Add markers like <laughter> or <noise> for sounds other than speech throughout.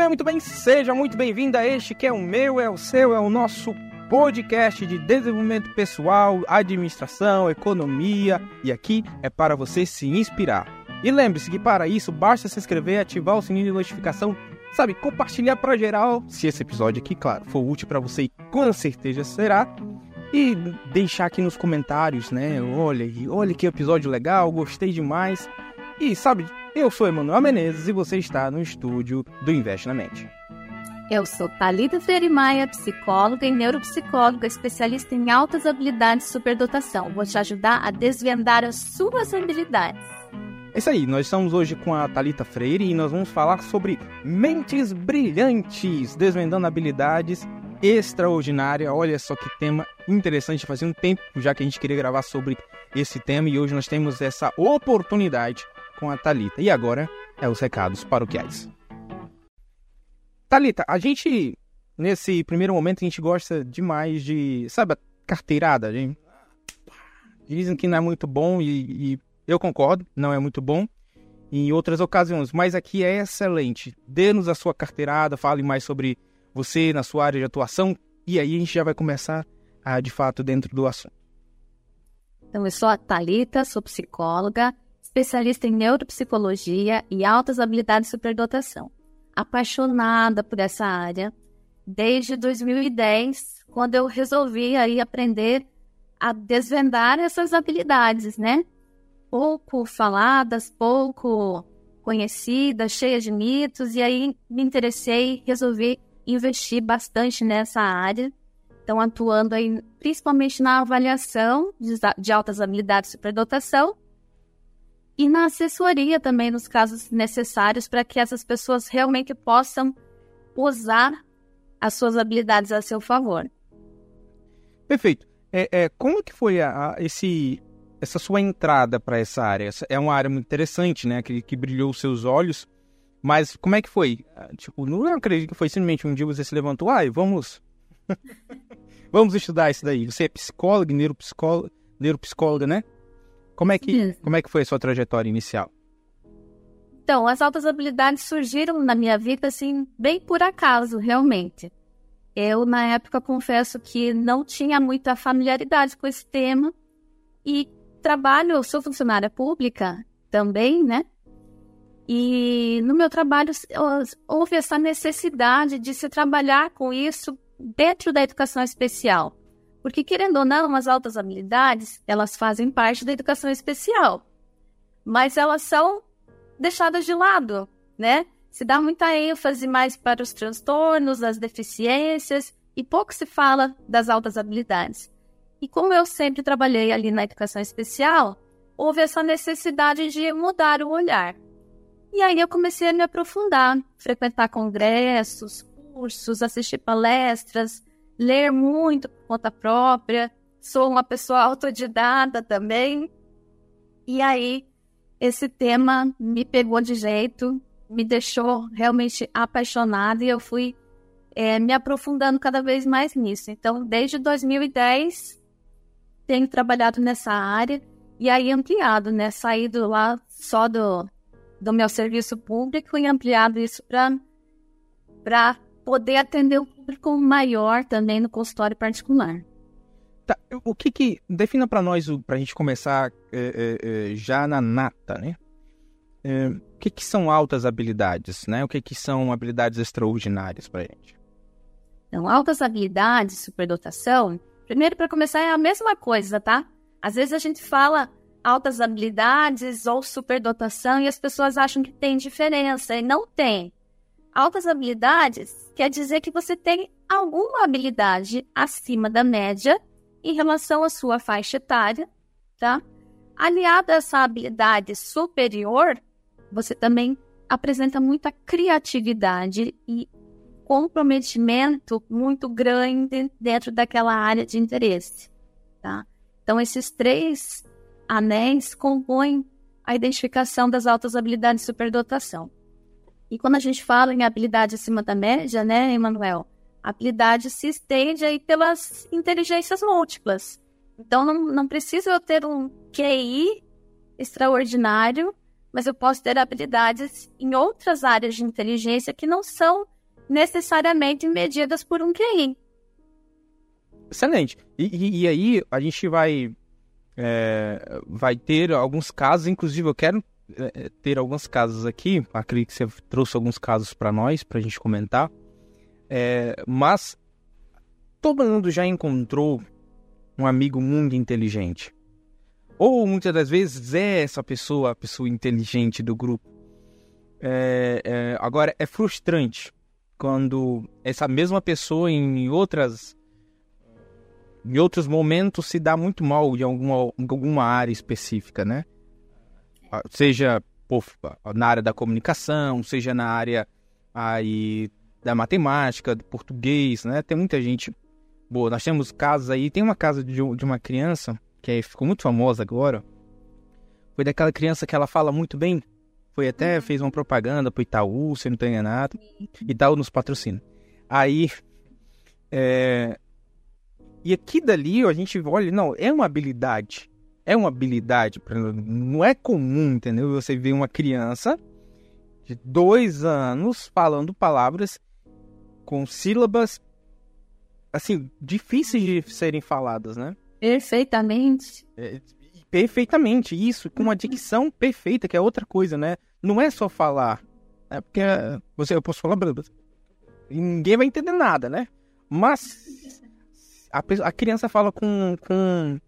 bem, muito bem, seja muito bem-vindo a este que é o meu, é o seu, é o nosso podcast de desenvolvimento pessoal, administração, economia e aqui é para você se inspirar. E lembre-se que para isso basta se inscrever, ativar o sininho de notificação, sabe, compartilhar para geral, se esse episódio aqui, claro, for útil para você com certeza será. E deixar aqui nos comentários, né? Olha, olha que episódio legal, gostei demais. E sabe, eu sou Emanuel Menezes e você está no estúdio do Invest na Mente. Eu sou Thalita Freire Maia, psicóloga e neuropsicóloga, especialista em altas habilidades e superdotação. Vou te ajudar a desvendar as suas habilidades. É isso aí, nós estamos hoje com a Talita Freire e nós vamos falar sobre mentes brilhantes, desvendando habilidades extraordinárias. Olha só que tema interessante, fazia um tempo já que a gente queria gravar sobre esse tema e hoje nós temos essa oportunidade com a Talita. E agora é os recados paroquiais. Talita, a gente nesse primeiro momento a gente gosta demais de, sabe, a carteirada, gente. Dizem que não é muito bom e, e eu concordo, não é muito bom em outras ocasiões, mas aqui é excelente. Dê-nos a sua carteirada, fale mais sobre você na sua área de atuação e aí a gente já vai começar a, de fato dentro do assunto. Então, eu sou a Thalita, sou psicóloga, especialista em neuropsicologia e altas habilidades de superdotação. Apaixonada por essa área desde 2010, quando eu resolvi aí aprender a desvendar essas habilidades, né? pouco faladas, pouco conhecidas, cheias de mitos, e aí me interessei, resolvi investir bastante nessa área. Então, atuando aí principalmente na avaliação de, de altas habilidades de superdotação e na assessoria também nos casos necessários para que essas pessoas realmente possam usar as suas habilidades a seu favor. Perfeito. É, é como que foi a, a, esse essa sua entrada para essa área? É uma área muito interessante, né? Que, que brilhou os seus olhos. Mas como é que foi? Ah, tipo, não acredito que foi simplesmente um dia você se levantou, ai, vamos. <laughs> vamos estudar isso daí. Você é psicóloga, neuropsicóloga, neuropsicóloga né? Como é, que, como é que foi a sua trajetória inicial? Então, as altas habilidades surgiram na minha vida, assim, bem por acaso, realmente. Eu, na época, confesso que não tinha muita familiaridade com esse tema e trabalho, sou funcionária pública também, né? E no meu trabalho houve essa necessidade de se trabalhar com isso dentro da educação especial. Porque, querendo ou não, as altas habilidades, elas fazem parte da educação especial. Mas elas são deixadas de lado, né? Se dá muita ênfase mais para os transtornos, as deficiências, e pouco se fala das altas habilidades. E como eu sempre trabalhei ali na educação especial, houve essa necessidade de mudar o olhar. E aí eu comecei a me aprofundar, frequentar congressos, cursos, assistir palestras, ler muito por conta própria. Sou uma pessoa autodidata também. E aí esse tema me pegou de jeito, me deixou realmente apaixonada e eu fui é, me aprofundando cada vez mais nisso. Então, desde 2010, tenho trabalhado nessa área e aí ampliado, né? Saído lá só do, do meu serviço público e ampliado isso para poder atender um público maior também no consultório particular. Tá, o que que defina para nós para a gente começar é, é, já na nata, né? É, o que que são altas habilidades, né? O que que são habilidades extraordinárias para a gente? Então, altas habilidades, superdotação, Primeiro, para começar, é a mesma coisa, tá? Às vezes a gente fala altas habilidades ou superdotação e as pessoas acham que tem diferença e não tem. Altas habilidades quer dizer que você tem alguma habilidade acima da média em relação à sua faixa etária, tá? Aliada a essa habilidade superior, você também apresenta muita criatividade e comprometimento muito grande dentro daquela área de interesse, tá? Então, esses três anéis compõem a identificação das altas habilidades de superdotação. E quando a gente fala em habilidade acima da média, né, Emanuel, a habilidade se estende aí pelas inteligências múltiplas. Então, não, não precisa eu ter um QI extraordinário mas eu posso ter habilidades em outras áreas de inteligência que não são necessariamente medidas por um QI. Excelente. E, e, e aí a gente vai é, vai ter alguns casos, inclusive eu quero ter alguns casos aqui. Acredito que você trouxe alguns casos para nós, para a gente comentar. É, mas todo mundo já encontrou um amigo muito inteligente. Ou muitas das vezes é essa pessoa, a pessoa inteligente do grupo. É, é, agora, é frustrante quando essa mesma pessoa em outras em outros momentos se dá muito mal em alguma, em alguma área específica, né? Seja na área da comunicação, seja na área aí da matemática, do português, né? Tem muita gente boa. Nós temos casos aí, tem uma casa de, de uma criança que ficou muito famosa agora. Foi daquela criança que ela fala muito bem. Foi até, uhum. fez uma propaganda pro Itaú, se não estou enganado. Itaú nos patrocina. Aí, é... E aqui dali a gente olha, não, é uma habilidade. É uma habilidade. Não é comum, entendeu? Você vê uma criança de dois anos falando palavras com sílabas, assim, difíceis de serem faladas, né? Perfeitamente. É, perfeitamente, isso, com uma dicção perfeita, que é outra coisa, né? Não é só falar. É porque você, eu posso falar e ninguém vai entender nada, né? Mas a, a criança fala com, com,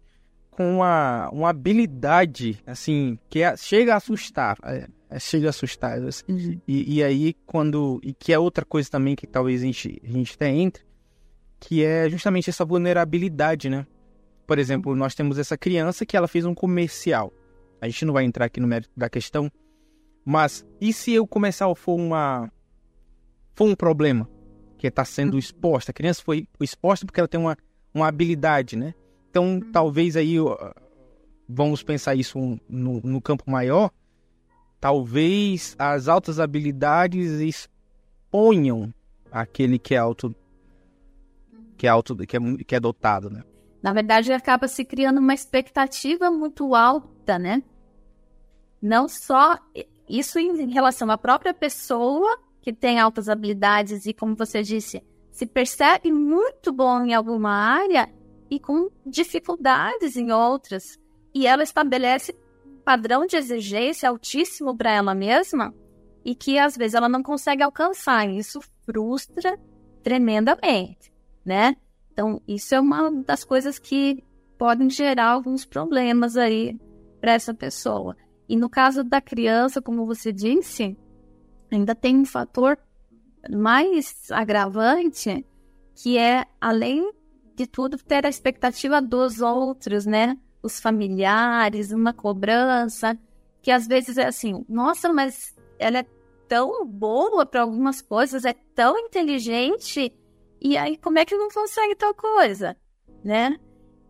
com uma, uma habilidade, assim, que é, chega a assustar. É, é, chega a assustar. Assim, uhum. e, e aí, quando. E que é outra coisa também que talvez a gente, a gente até entre, que é justamente essa vulnerabilidade, né? Por exemplo, nós temos essa criança que ela fez um comercial. A gente não vai entrar aqui no mérito da questão, mas e se eu começar a for uma for um problema que está sendo exposta? A criança foi exposta porque ela tem uma, uma habilidade, né? Então, talvez aí vamos pensar isso no, no campo maior. Talvez as altas habilidades exponham aquele que é alto que é alto que é, que é dotado, né? Na verdade, acaba se criando uma expectativa muito alta, né? Não só isso em relação à própria pessoa que tem altas habilidades e, como você disse, se percebe muito bom em alguma área e com dificuldades em outras. E ela estabelece padrão de exigência altíssimo para ela mesma e que às vezes ela não consegue alcançar. E isso frustra tremendamente, né? Então, isso é uma das coisas que podem gerar alguns problemas aí para essa pessoa. E no caso da criança, como você disse, ainda tem um fator mais agravante, que é, além de tudo, ter a expectativa dos outros, né? Os familiares, uma cobrança, que às vezes é assim, nossa, mas ela é tão boa para algumas coisas, é tão inteligente, e aí, como é que não consegue tal coisa, né?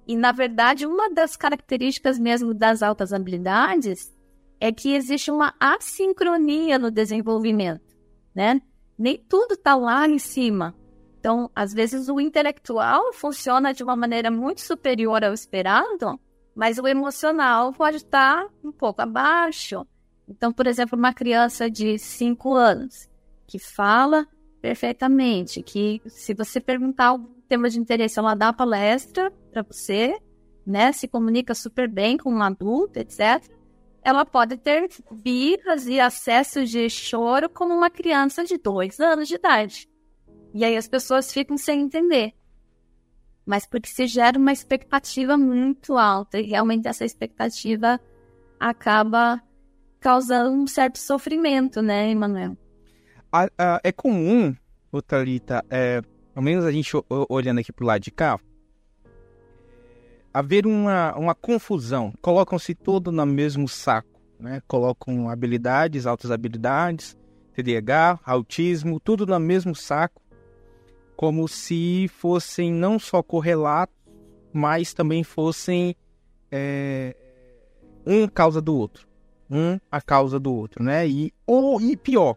E, na verdade, uma das características mesmo das altas habilidades é que existe uma assincronia no desenvolvimento, né? Nem tudo está lá em cima. Então, às vezes, o intelectual funciona de uma maneira muito superior ao esperado, mas o emocional pode estar um pouco abaixo. Então, por exemplo, uma criança de 5 anos que fala perfeitamente. Que se você perguntar algum tema de interesse, ela dá palestra para você, né? Se comunica super bem com um adulto, etc. Ela pode ter birras e acessos de choro como uma criança de dois anos de idade. E aí as pessoas ficam sem entender. Mas porque se gera uma expectativa muito alta e realmente essa expectativa acaba causando um certo sofrimento, né, Emanuel? é comum, o Thalita, é, ao menos a gente olhando aqui pro lado de cá, haver uma, uma confusão. Colocam-se todo no mesmo saco, né? Colocam habilidades, altas habilidades, TDAH, autismo, tudo no mesmo saco, como se fossem não só correlatos, mas também fossem é, um causa do outro, um a causa do outro, né? E ou e pior,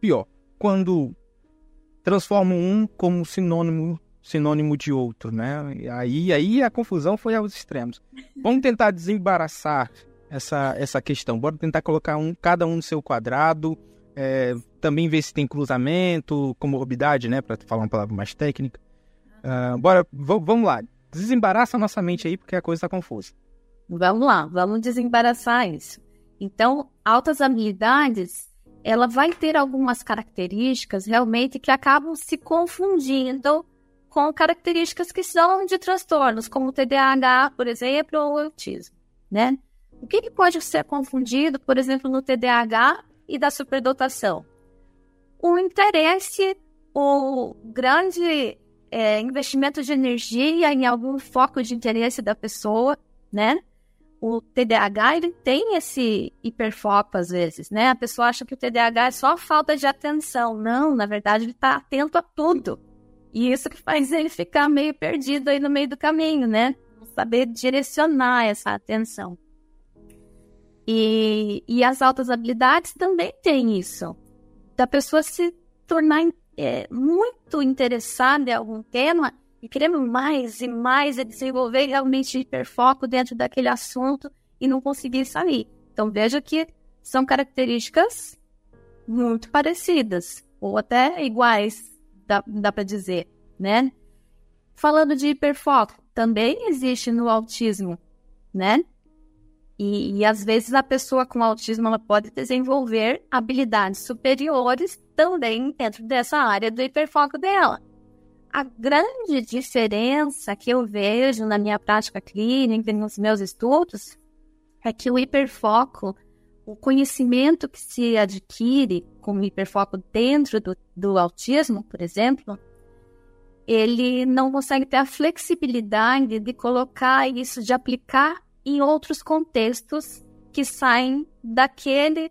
Pior, quando transformam um como sinônimo sinônimo de outro, né? E aí, aí a confusão foi aos extremos. Vamos tentar desembaraçar essa, essa questão. Bora tentar colocar um, cada um no seu quadrado, é, também ver se tem cruzamento, comorbidade, né, para falar uma palavra mais técnica. Uh, bora, vamos lá. Desembaraça a nossa mente aí, porque a coisa está confusa. Vamos lá, vamos desembaraçar isso. Então, altas habilidades, ela vai ter algumas características realmente que acabam se confundindo com características que são de transtornos, como o TDAH, por exemplo, ou o autismo, né? O que, que pode ser confundido, por exemplo, no TDAH e da superdotação? O interesse, o grande é, investimento de energia em algum foco de interesse da pessoa, né? O TDAH, ele tem esse hiperfoco às vezes, né? A pessoa acha que o TDAH é só falta de atenção. Não, na verdade, ele está atento a tudo. E isso que faz ele ficar meio perdido aí no meio do caminho, né? Saber direcionar essa atenção. E, e as altas habilidades também têm isso. Da pessoa se tornar é, muito interessada em algum tema e querer mais e mais e desenvolver realmente hiperfoco dentro daquele assunto e não conseguir sair. Então veja que são características muito parecidas ou até iguais, dá, dá para dizer, né? Falando de hiperfoco, também existe no autismo, né? E, e, às vezes a pessoa com autismo ela pode desenvolver habilidades superiores também dentro dessa área do hiperfoco dela. A grande diferença que eu vejo na minha prática clínica e nos meus estudos é que o hiperfoco, o conhecimento que se adquire com o hiperfoco dentro do, do autismo, por exemplo, ele não consegue ter a flexibilidade de colocar isso, de aplicar em outros contextos que saem daquele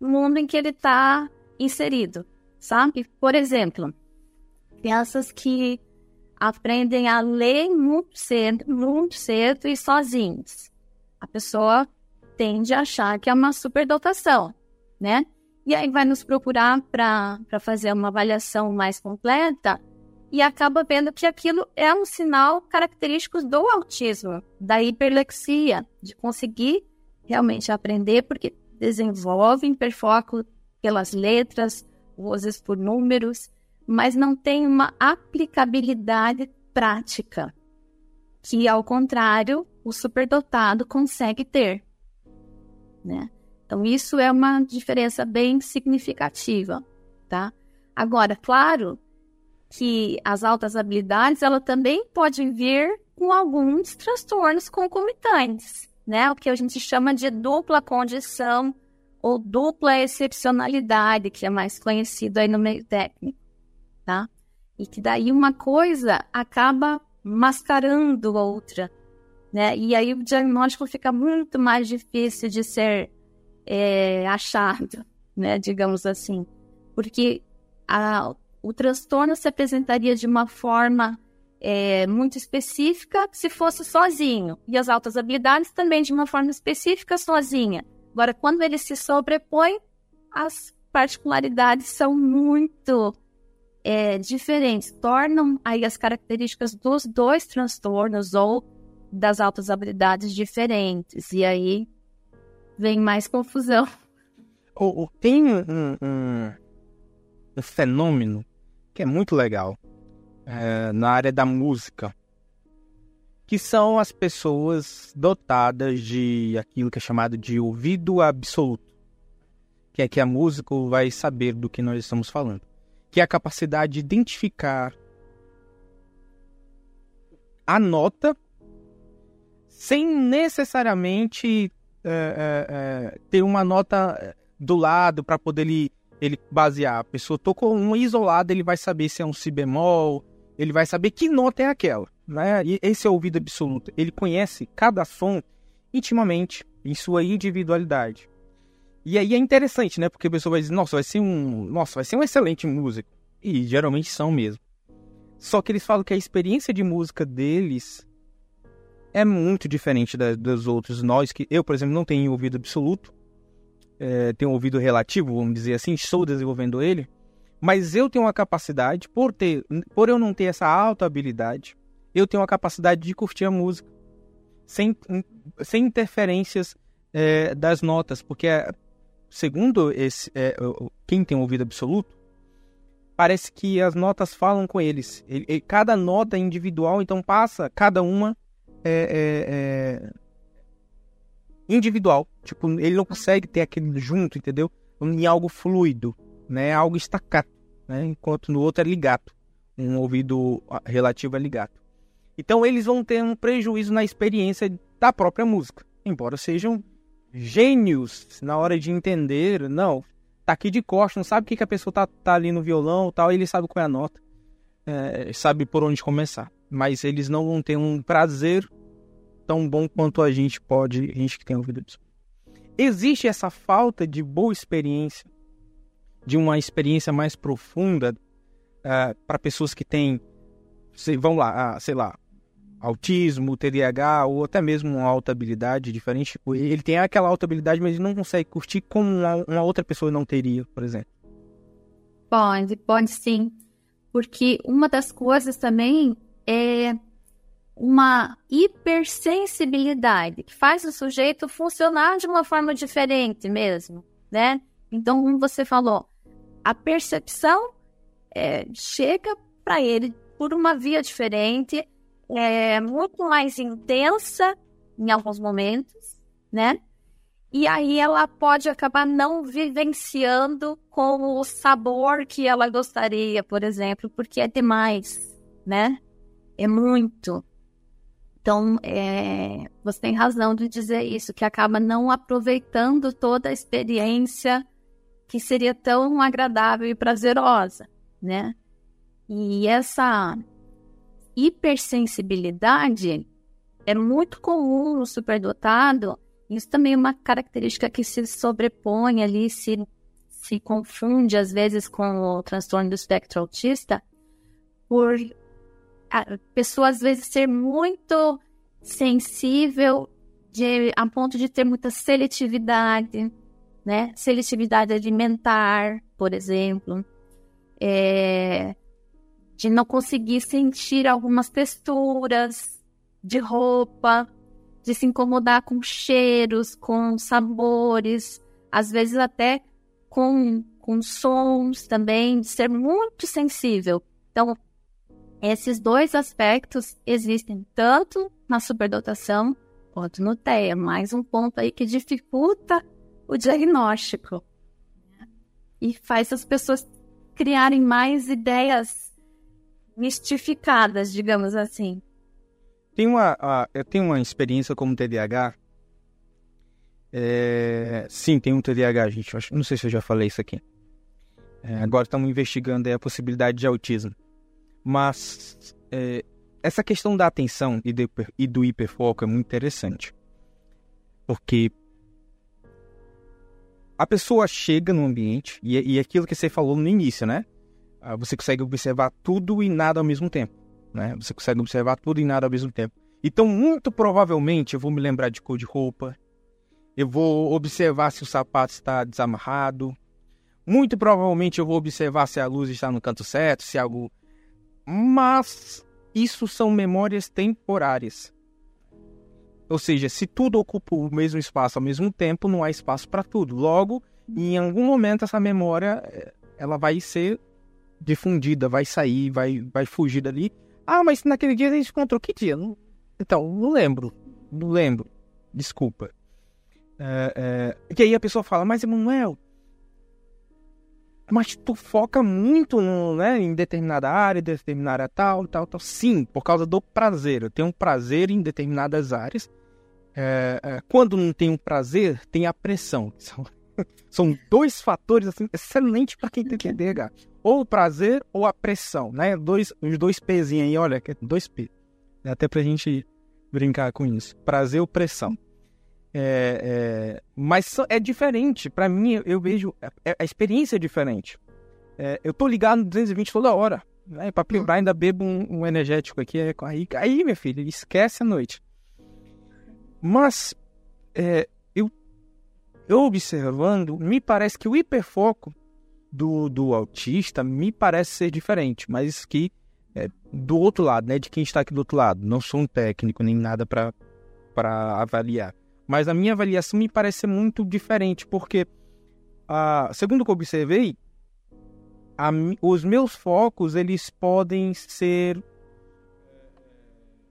mundo em que ele está inserido, sabe? Por exemplo, crianças que aprendem a ler muito cedo, muito cedo e sozinhos. A pessoa tende a achar que é uma superdotação, né? E aí vai nos procurar para fazer uma avaliação mais completa e acaba vendo que aquilo é um sinal característico do autismo, da hiperlexia, de conseguir realmente aprender, porque desenvolve hiperfoco pelas letras, vozes por números, mas não tem uma aplicabilidade prática, que ao contrário, o superdotado consegue ter, né? Então isso é uma diferença bem significativa, tá? Agora, claro, que as altas habilidades ela também pode vir com alguns transtornos concomitantes, né? O que a gente chama de dupla condição ou dupla excepcionalidade, que é mais conhecido aí no meio técnico, tá? E que daí uma coisa acaba mascarando outra, né? E aí o diagnóstico fica muito mais difícil de ser é, achado, né? Digamos assim, porque a, o transtorno se apresentaria de uma forma é, muito específica se fosse sozinho, e as altas habilidades também de uma forma específica sozinha. Agora, quando ele se sobrepõe, as particularidades são muito é, diferentes, tornam aí as características dos dois transtornos ou das altas habilidades diferentes, e aí vem mais confusão. tem um, um, um fenômeno que é muito legal é, na área da música, que são as pessoas dotadas de aquilo que é chamado de ouvido absoluto, que é que a música vai saber do que nós estamos falando, que é a capacidade de identificar a nota sem necessariamente é, é, é ter uma nota do lado para poder ele ele basear. A pessoa tocou uma isolada, ele vai saber se é um si bemol, ele vai saber que nota é aquela. Né? E esse é o ouvido absoluto. Ele conhece cada som intimamente, em sua individualidade. E aí é interessante, né? Porque a pessoa vai dizer, nossa, vai ser um. Nossa, vai ser um excelente músico. E geralmente são mesmo. Só que eles falam que a experiência de música deles é muito diferente da, dos outros. Nós que. Eu, por exemplo, não tenho ouvido absoluto é, tenho um ouvido relativo, vamos dizer assim, estou desenvolvendo ele, mas eu tenho uma capacidade, por, ter, por eu não ter essa alta habilidade, eu tenho a capacidade de curtir a música sem, sem interferências é, das notas, porque segundo esse, é, quem tem ouvido absoluto, parece que as notas falam com eles. Ele, ele, cada nota é individual, então passa cada uma é, é, é, individual. Tipo, ele não consegue ter aquele junto, entendeu? Em algo fluido, né? Algo estacato, né? Enquanto no outro é ligato. Um ouvido relativo é ligato. Então eles vão ter um prejuízo na experiência da própria música. Embora sejam gênios na hora de entender, não, tá aqui de costas, não sabe o que, que a pessoa tá, tá ali no violão tal, ele sabe qual é a nota, é, sabe por onde começar. Mas eles não vão ter um prazer tão bom quanto a gente pode, a gente que tem ouvido isso. Existe essa falta de boa experiência, de uma experiência mais profunda é, para pessoas que têm, sei, vamos lá, ah, sei lá, autismo, TDAH ou até mesmo uma alta habilidade diferente. Ele tem aquela alta habilidade, mas ele não consegue curtir como uma, uma outra pessoa não teria, por exemplo. Pode, pode sim. Porque uma das coisas também é uma hipersensibilidade que faz o sujeito funcionar de uma forma diferente mesmo, né? Então, como você falou, a percepção é, chega para ele por uma via diferente é muito mais intensa em alguns momentos, né? E aí ela pode acabar não vivenciando com o sabor que ela gostaria, por exemplo, porque é demais, né? É muito. Então, é, você tem razão de dizer isso, que acaba não aproveitando toda a experiência que seria tão agradável e prazerosa, né? E essa hipersensibilidade é muito comum no superdotado. Isso também é uma característica que se sobrepõe ali, se, se confunde às vezes com o transtorno do espectro autista, por a pessoa às vezes ser muito sensível de, a ponto de ter muita seletividade, né? Seletividade alimentar, por exemplo. É, de não conseguir sentir algumas texturas de roupa, de se incomodar com cheiros, com sabores, às vezes até com, com sons também, de ser muito sensível. Então, esses dois aspectos existem tanto na superdotação quanto no TEA. Mais um ponto aí que dificulta o diagnóstico e faz as pessoas criarem mais ideias mistificadas, digamos assim. Tem uma, eu tenho uma experiência como TDAH. É, sim, tem um TDAH, gente. Não sei se eu já falei isso aqui. É, agora estamos investigando a possibilidade de autismo. Mas é, essa questão da atenção e do, e do hiperfoco é muito interessante. Porque a pessoa chega no ambiente, e, e aquilo que você falou no início, né? Ah, você consegue observar tudo e nada ao mesmo tempo. Né? Você consegue observar tudo e nada ao mesmo tempo. Então, muito provavelmente, eu vou me lembrar de cor de roupa. Eu vou observar se o sapato está desamarrado. Muito provavelmente eu vou observar se a luz está no canto certo, se algo. Mas isso são memórias temporárias. Ou seja, se tudo ocupa o mesmo espaço ao mesmo tempo, não há espaço para tudo. Logo, em algum momento essa memória eh, ela vai ser difundida, vai sair, vai, vai fugir dali. Ah, mas naquele dia a gente encontrou que dia? Não... Então, não lembro. Não lembro. Desculpa. É, é... E aí a pessoa fala, mas Emanuel, mas tu foca muito no, né, em determinada área, determinada tal, tal, tal. Sim, por causa do prazer. Eu tenho um prazer em determinadas áreas. É, é, quando não tem um prazer, tem a pressão. <laughs> São, são dois fatores assim, excelentes para quem tem TDAH ou o prazer ou a pressão, né? Dois, os dois pezinhos aí, olha, dois P. Dá até pra gente brincar com isso. Prazer ou pressão. É, é, mas é diferente. Para mim, eu vejo. É, a experiência é diferente. É, eu tô ligado no 220 toda hora. Né? Pra lembrar, ainda bebo um, um energético aqui. É, aí, aí, minha filha, esquece a noite. Mas, é, eu, eu observando, me parece que o hiperfoco do, do autista me parece ser diferente, mas que é, do outro lado, né, de quem está aqui do outro lado, não sou um técnico nem nada para avaliar, mas a minha avaliação me parece ser muito diferente, porque, ah, segundo o que eu observei, a, os meus focos eles podem ser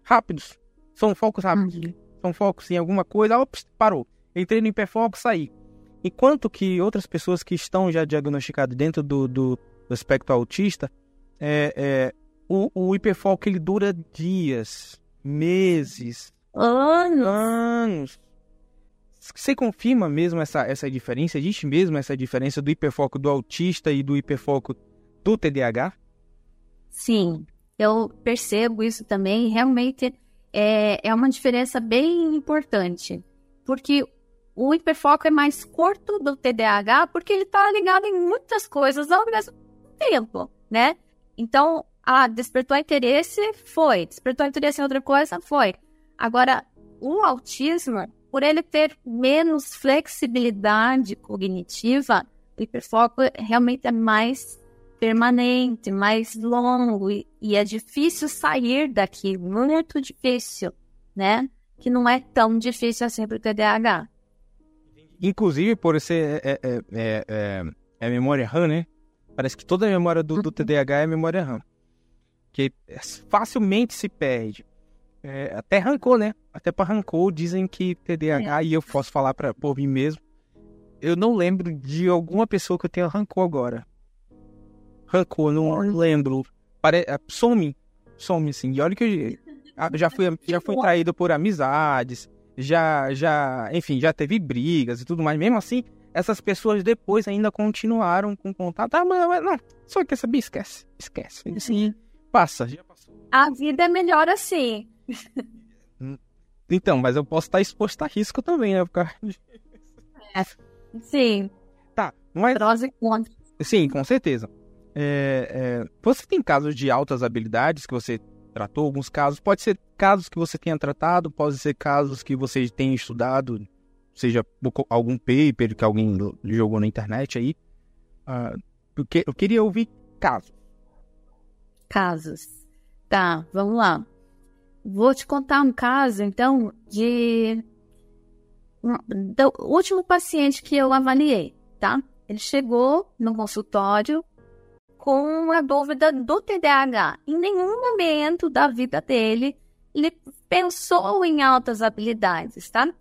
rápidos. São focos rápidos. Uhum. São focos em alguma coisa. Ops, parou. Entrei no hiperfoco, saí. Enquanto que outras pessoas que estão já diagnosticadas dentro do, do, do espectro autista, é, é, o, o hiperfoco ele dura dias, meses, anos. anos. Você confirma mesmo essa, essa diferença? Existe mesmo essa diferença do hiperfoco do autista e do hiperfoco do TDAH? Sim, eu percebo isso também. Realmente é, é uma diferença bem importante. Porque o hiperfoco é mais curto do TDAH porque ele está ligado em muitas coisas ao mesmo tempo, né? Então, ah, despertou interesse, foi. Despertou interesse em outra coisa, foi. Agora, o autismo, por ele ter menos flexibilidade cognitiva, o hiperfoco realmente é mais permanente, mais longo e, e é difícil sair daqui, muito difícil, né? Que não é tão difícil assim para o TDAH. Inclusive, por ser é, é, é, é, é memória RAM, né? Parece que toda a memória do, do TDAH é memória RAM. Que facilmente se perde. É, até rancou, né? Até para rancou dizem que TDAH, é. e eu posso falar pra, por mim mesmo, eu não lembro de alguma pessoa que eu tenha rancou agora. Rancou, não lembro. Pare... É, some, some assim. E olha que eu já fui, já fui traído por amizades, já, já, enfim, já teve brigas e tudo mais. Mesmo assim, essas pessoas depois ainda continuaram com contato. Ah, mas, não, só quer saber? Esquece, esquece. Assim, passa, já passou. A vida é melhor assim. Então, mas eu posso estar exposto a risco também, né? Por é, sim. Tá, mas... Prós e contras. Sim, com certeza. É, é... Você tem casos de altas habilidades que você tratou? Alguns casos? Pode ser casos que você tenha tratado, pode ser casos que você tenha estudado, seja algum paper que alguém jogou na internet aí. Uh, eu queria ouvir casos. Casos. Tá, vamos lá. Vou te contar um caso, então, de. Do último paciente que eu avaliei, tá? Ele chegou no consultório com a dúvida do TDAH. Em nenhum momento da vida dele ele pensou em altas habilidades, tá?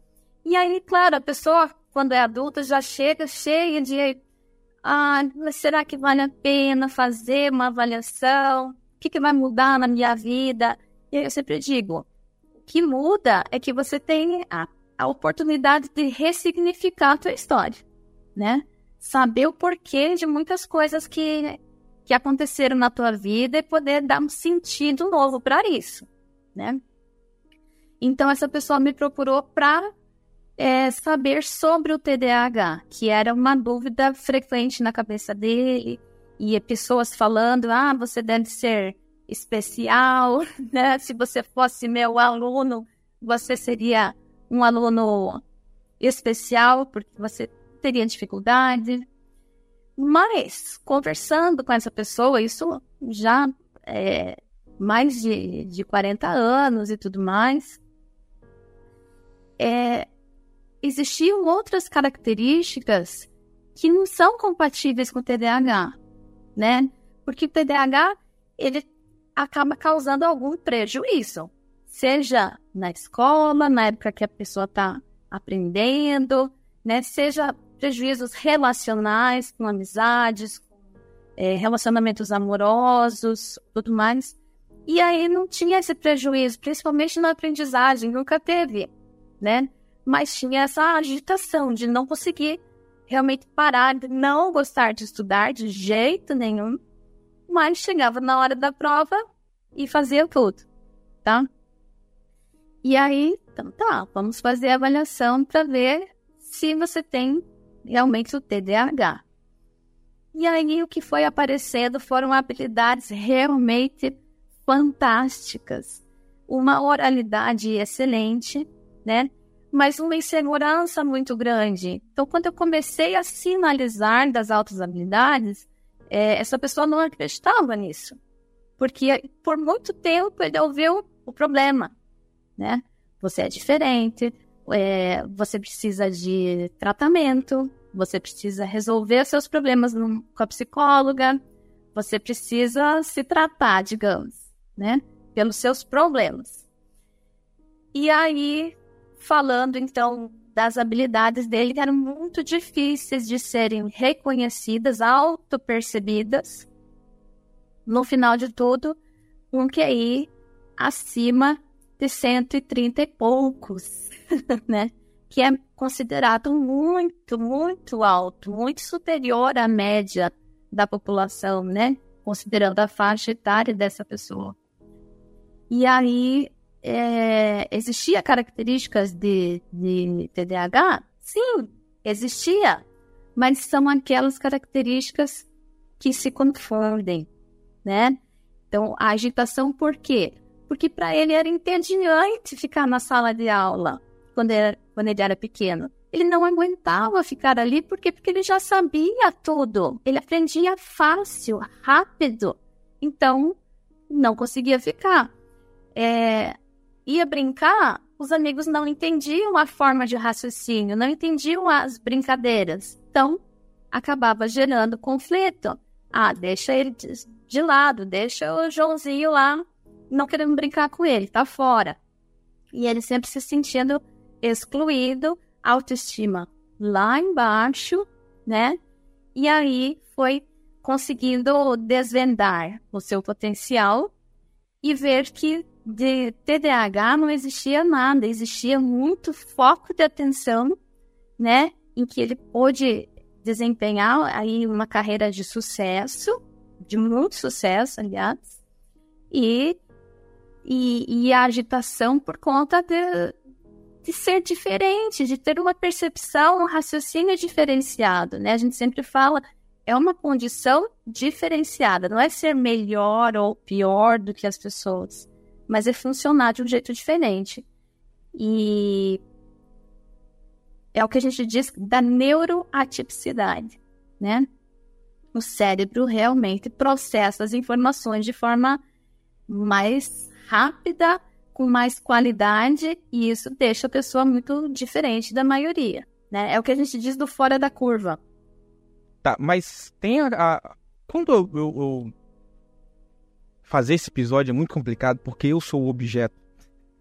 E aí, claro, a pessoa, quando é adulta, já chega cheia de. Ah, será que vale a pena fazer uma avaliação? O que, que vai mudar na minha vida? E eu sempre digo, o que muda é que você tem a, a oportunidade de ressignificar a tua história, né? Saber o porquê de muitas coisas que, que aconteceram na tua vida e poder dar um sentido novo para isso, né? Então, essa pessoa me procurou para é, saber sobre o TDAH, que era uma dúvida frequente na cabeça dele, e pessoas falando: ah, você deve ser especial, <laughs> né? Se você fosse meu aluno, você seria um aluno especial, porque você teria dificuldade. Mas, conversando com essa pessoa, isso já é mais de, de 40 anos e tudo mais, é, existiam outras características que não são compatíveis com o TDAH, né? Porque o TDAH, ele acaba causando algum prejuízo, seja na escola, na época que a pessoa está aprendendo, né? Seja prejuízos relacionais, com amizades, é, relacionamentos amorosos, tudo mais. E aí não tinha esse prejuízo, principalmente na aprendizagem, nunca teve, né? Mas tinha essa agitação de não conseguir realmente parar, de não gostar de estudar de jeito nenhum, mas chegava na hora da prova e fazia tudo, tá? E aí, então tá, vamos fazer a avaliação para ver se você tem realmente o TDAH. E aí o que foi aparecendo foram habilidades realmente fantásticas, uma oralidade excelente, né? Mas uma insegurança muito grande. Então, quando eu comecei a sinalizar das altas habilidades, é, essa pessoa não acreditava nisso. Porque por muito tempo ele ouviu o problema, né? Você é diferente, é, você precisa de tratamento, você precisa resolver seus problemas no, com a psicóloga, você precisa se tratar, digamos, né? Pelos seus problemas. E aí, falando então das habilidades dele, que eram muito difíceis de serem reconhecidas, auto-percebidas, no final de tudo, um QI acima de 130 e poucos, <laughs> né? Que é considerado muito, muito alto, muito superior à média da população, né? Considerando a faixa etária dessa pessoa. E aí, é, existia características de, de TDAH? Sim, existia. Mas são aquelas características que se confundem, né? Então, a agitação por quê? Porque para ele era entediante ficar na sala de aula quando, era, quando ele era pequeno. Ele não aguentava ficar ali porque, porque ele já sabia tudo. Ele aprendia fácil, rápido. Então, não conseguia ficar. É, ia brincar, os amigos não entendiam a forma de raciocínio, não entendiam as brincadeiras. Então, acabava gerando conflito. Ah, deixa ele de, lado, deixa o Joãozinho lá, não querendo brincar com ele, tá fora. E ele sempre se sentindo excluído, autoestima lá embaixo, né? E aí foi conseguindo desvendar o seu potencial e ver que de TDAH não existia nada, existia muito foco de atenção, né? Em que ele pôde desempenhar aí uma carreira de sucesso, de muito sucesso, aliás, e, e, e a agitação por conta de, de ser diferente, de ter uma percepção, um raciocínio diferenciado, né? A gente sempre fala, é uma condição diferenciada, não é ser melhor ou pior do que as pessoas, mas é funcionar de um jeito diferente. E é o que a gente diz da neuroatipicidade, né? O cérebro realmente processa as informações de forma mais rápida com mais qualidade e isso deixa a pessoa muito diferente da maioria, né? É o que a gente diz do fora da curva. Tá, mas tem a... Quando eu, eu, eu, Fazer esse episódio é muito complicado porque eu sou o objeto.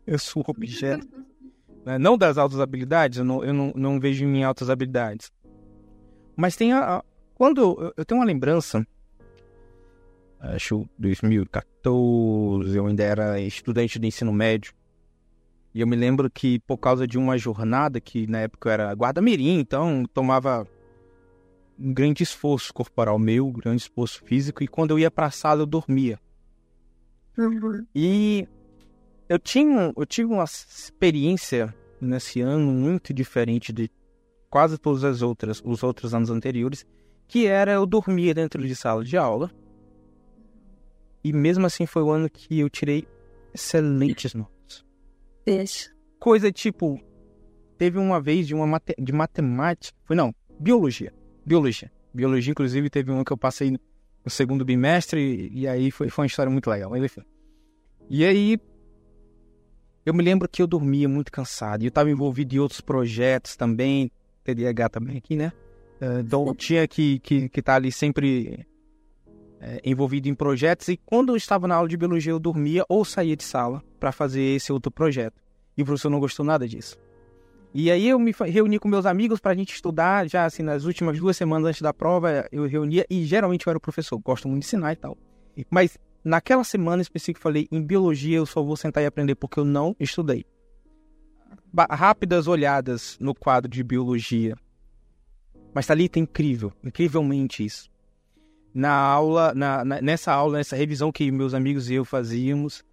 Eu sou o objeto. <laughs> né? Não das altas habilidades, eu, não, eu não, não vejo em mim altas habilidades. Mas tem a... a... Quando eu, eu tenho uma lembrança acho 2014, eu ainda era estudante de ensino médio. E eu me lembro que por causa de uma jornada que na época eu era guarda-mirim, então tomava um grande esforço corporal meu, um grande esforço físico, e quando eu ia para a sala eu dormia. Uhum. E eu tinha, eu tive uma experiência nesse ano muito diferente de quase todas as outras, os outros anos anteriores, que era eu dormia dentro de sala de aula e mesmo assim foi o ano que eu tirei excelentes notas. Deixa. Coisa tipo, teve uma vez de uma mate, de matemática, foi não, biologia. Biologia. Biologia, inclusive, teve um que eu passei no segundo bimestre e, aí foi, foi uma história muito legal. Mas enfim. E aí, eu me lembro que eu dormia muito cansado e eu estava envolvido em outros projetos também, TDAH também aqui, né? Uh, então tinha que estar que, que tá ali sempre é, envolvido em projetos e quando eu estava na aula de biologia eu dormia ou saía de sala para fazer esse outro projeto. E o professor não gostou nada disso. E aí eu me reuni com meus amigos para a gente estudar, já assim, nas últimas duas semanas antes da prova, eu reunia e geralmente eu era o professor, gosto muito de ensinar e tal. Mas naquela semana específica eu falei, em biologia eu só vou sentar e aprender porque eu não estudei. Ba rápidas olhadas no quadro de biologia. Mas tá ali tá incrível, incrivelmente isso na aula, na, na, nessa aula, nessa revisão que meus amigos e eu fazíamos,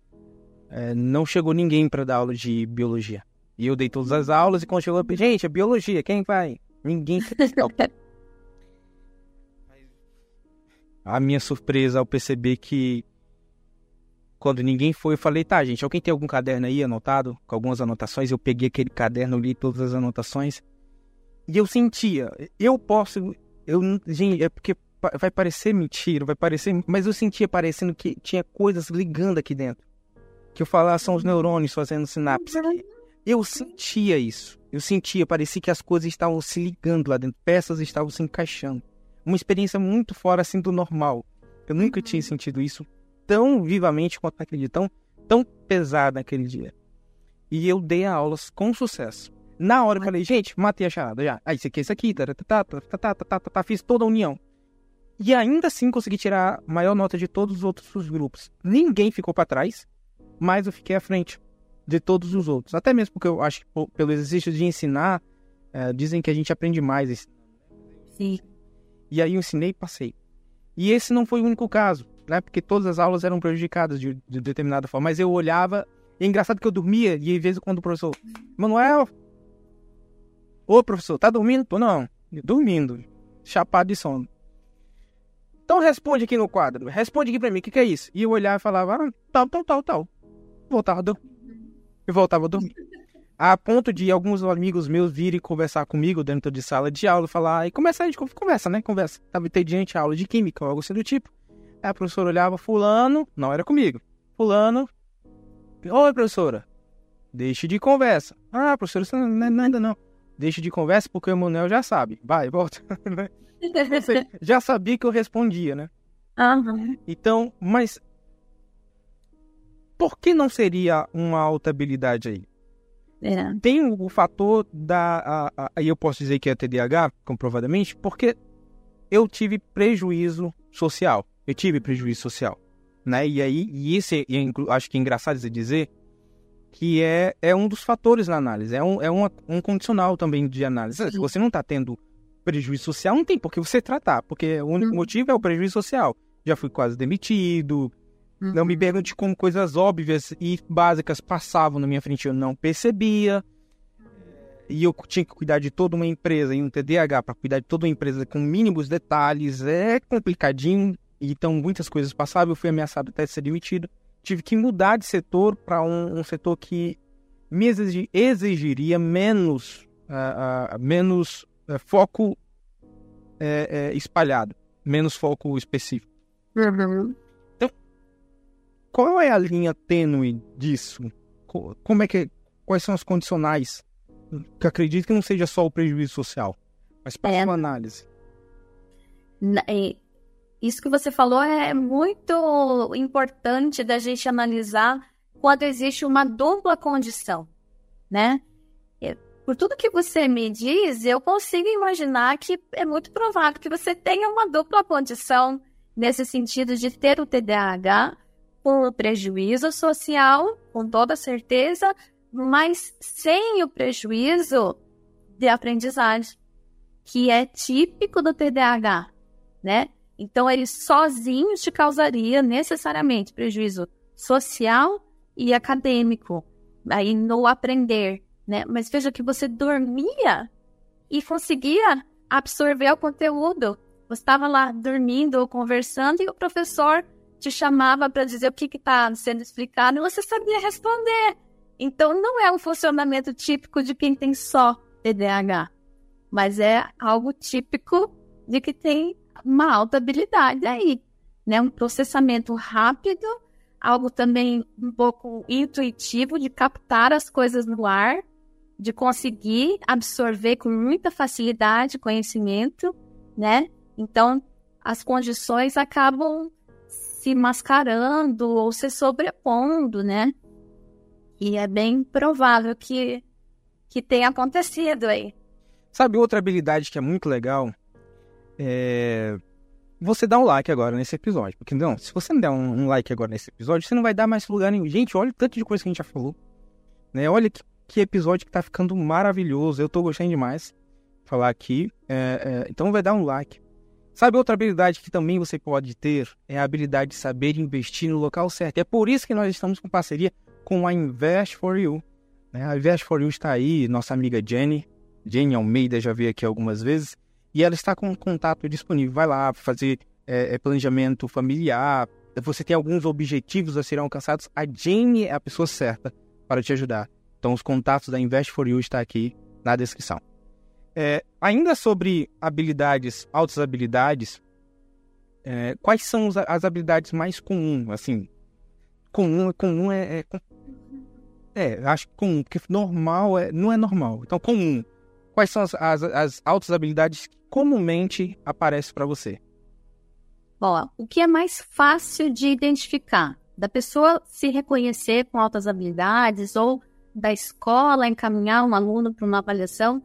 é, não chegou ninguém para dar aula de biologia. E eu dei todas as aulas e quando chegou, gente, é biologia, quem vai? Ninguém. <laughs> A minha surpresa ao perceber que quando ninguém foi, eu falei, tá, gente, alguém tem algum caderno aí anotado, com algumas anotações? Eu peguei aquele caderno, li todas as anotações. E eu sentia, eu posso. Eu, gente, é porque vai parecer mentira, vai parecer, mas eu sentia parecendo que tinha coisas ligando aqui dentro. Que eu falava são os neurônios fazendo sinapse. Eu sentia isso. Eu sentia, parecia que as coisas estavam se ligando lá dentro, peças estavam se encaixando. Uma experiência muito fora assim do normal. Eu nunca uhum. tinha sentido isso tão vivamente quanto naquele dia, tão, tão pesado naquele dia. E eu dei aulas com sucesso. Na hora eu falei, gente, matei a charada já. Ah, isso aqui, isso aqui, tá tá tá, tá, tá, tá, tá, tá, fiz toda a união. E ainda assim consegui tirar a maior nota de todos os outros grupos. Ninguém ficou para trás, mas eu fiquei à frente de todos os outros. Até mesmo porque eu acho que pelo exercício de ensinar, é, dizem que a gente aprende mais. Sim. E aí eu ensinei e passei. E esse não foi o único caso, né? Porque todas as aulas eram prejudicadas de, de determinada forma. Mas eu olhava, e é engraçado que eu dormia, e às vezes quando o professor, Manuel, ô professor, tá dormindo? Tô não, dormindo, chapado de sono. Então responde aqui no quadro. Responde aqui pra mim, o que, que é isso? E eu olhava e falava, ah, tal, tal, tal, tal. Voltava a dormir. E voltava a dormir. A ponto de alguns amigos meus virem conversar comigo dentro de sala de aula, falar, e começa a gente conversa, né? Conversa. Tava entediante a aula de química ou algo assim do tipo. Aí a professora olhava, fulano, não era comigo. Fulano, oi professora, deixe de conversa. Ah, professora, isso não é nada não. Deixe de conversa porque o Emanuel já sabe. Vai, volta. <laughs> já sabia que eu respondia, né? Uhum. Então, mas por que não seria uma alta habilidade aí? É. Tem o, fator da. Aí eu posso dizer que é TDAH, comprovadamente, porque eu tive prejuízo social. Eu tive prejuízo social. Né? E aí, e isso é, acho que é engraçado de dizer, que é, é um dos fatores na análise, é um, é uma, um condicional também de análise. Se você não está tendo prejuízo social, não tem por que você tratar, porque o único uhum. motivo é o prejuízo social. Já fui quase demitido. Não me uhum. pergunte como coisas óbvias e básicas passavam na minha frente eu não percebia. E eu tinha que cuidar de toda uma empresa e um TDAH para cuidar de toda uma empresa com mínimos detalhes, é complicadinho. Então muitas coisas passavam, eu fui ameaçado até de ser demitido. Tive que mudar de setor para um, um, setor que me exigiria menos, uh, uh, menos é, foco é, é, espalhado, menos foco específico. Qual é a linha tênue disso? Como é que, quais são os condicionais? Que acredito que não seja só o prejuízo social, mas para é. uma análise. Isso que você falou é muito importante da gente analisar quando existe uma dupla condição, né? por tudo que você me diz, eu consigo imaginar que é muito provável que você tenha uma dupla condição nesse sentido de ter o TDAH com o prejuízo social, com toda certeza, mas sem o prejuízo de aprendizagem, que é típico do TDAH, né? Então, ele sozinho te causaria necessariamente prejuízo social e acadêmico, aí no aprender, né? Mas veja que você dormia e conseguia absorver o conteúdo. Você estava lá dormindo ou conversando e o professor te chamava para dizer o que está sendo explicado e você sabia responder. Então, não é um funcionamento típico de quem tem só TDAH, mas é algo típico de que tem uma alta habilidade aí, né? Um processamento rápido, algo também um pouco intuitivo de captar as coisas no ar de conseguir absorver com muita facilidade conhecimento, né? Então, as condições acabam se mascarando ou se sobrepondo, né? E é bem provável que, que tenha acontecido aí. Sabe outra habilidade que é muito legal? É você dá um like agora nesse episódio. Porque não, se você não der um, um, like agora nesse episódio, você não vai dar mais lugar nenhum. Gente, olha o tanto de coisa que a gente já falou. Né? Olha que que episódio que tá ficando maravilhoso. Eu tô gostando demais falar aqui. É, é, então vai dar um like. Sabe outra habilidade que também você pode ter? É a habilidade de saber investir no local certo. É por isso que nós estamos com parceria com a Invest for You. Né? A Invest for You está aí, nossa amiga Jenny. Jenny Almeida já veio aqui algumas vezes. E ela está com contato disponível. Vai lá fazer é, é planejamento familiar. Você tem alguns objetivos a serem alcançados. A Jenny é a pessoa certa para te ajudar. Então, os contatos da Invest for You está aqui na descrição. É, ainda sobre habilidades, altas habilidades, é, quais são as habilidades mais comuns? Assim, comum, comum é, é, É, acho que comum, porque normal é, não é normal. Então, comum. Quais são as, as, as altas habilidades que comumente aparecem para você? Ó, o que é mais fácil de identificar? Da pessoa se reconhecer com altas habilidades ou da escola encaminhar um aluno para uma avaliação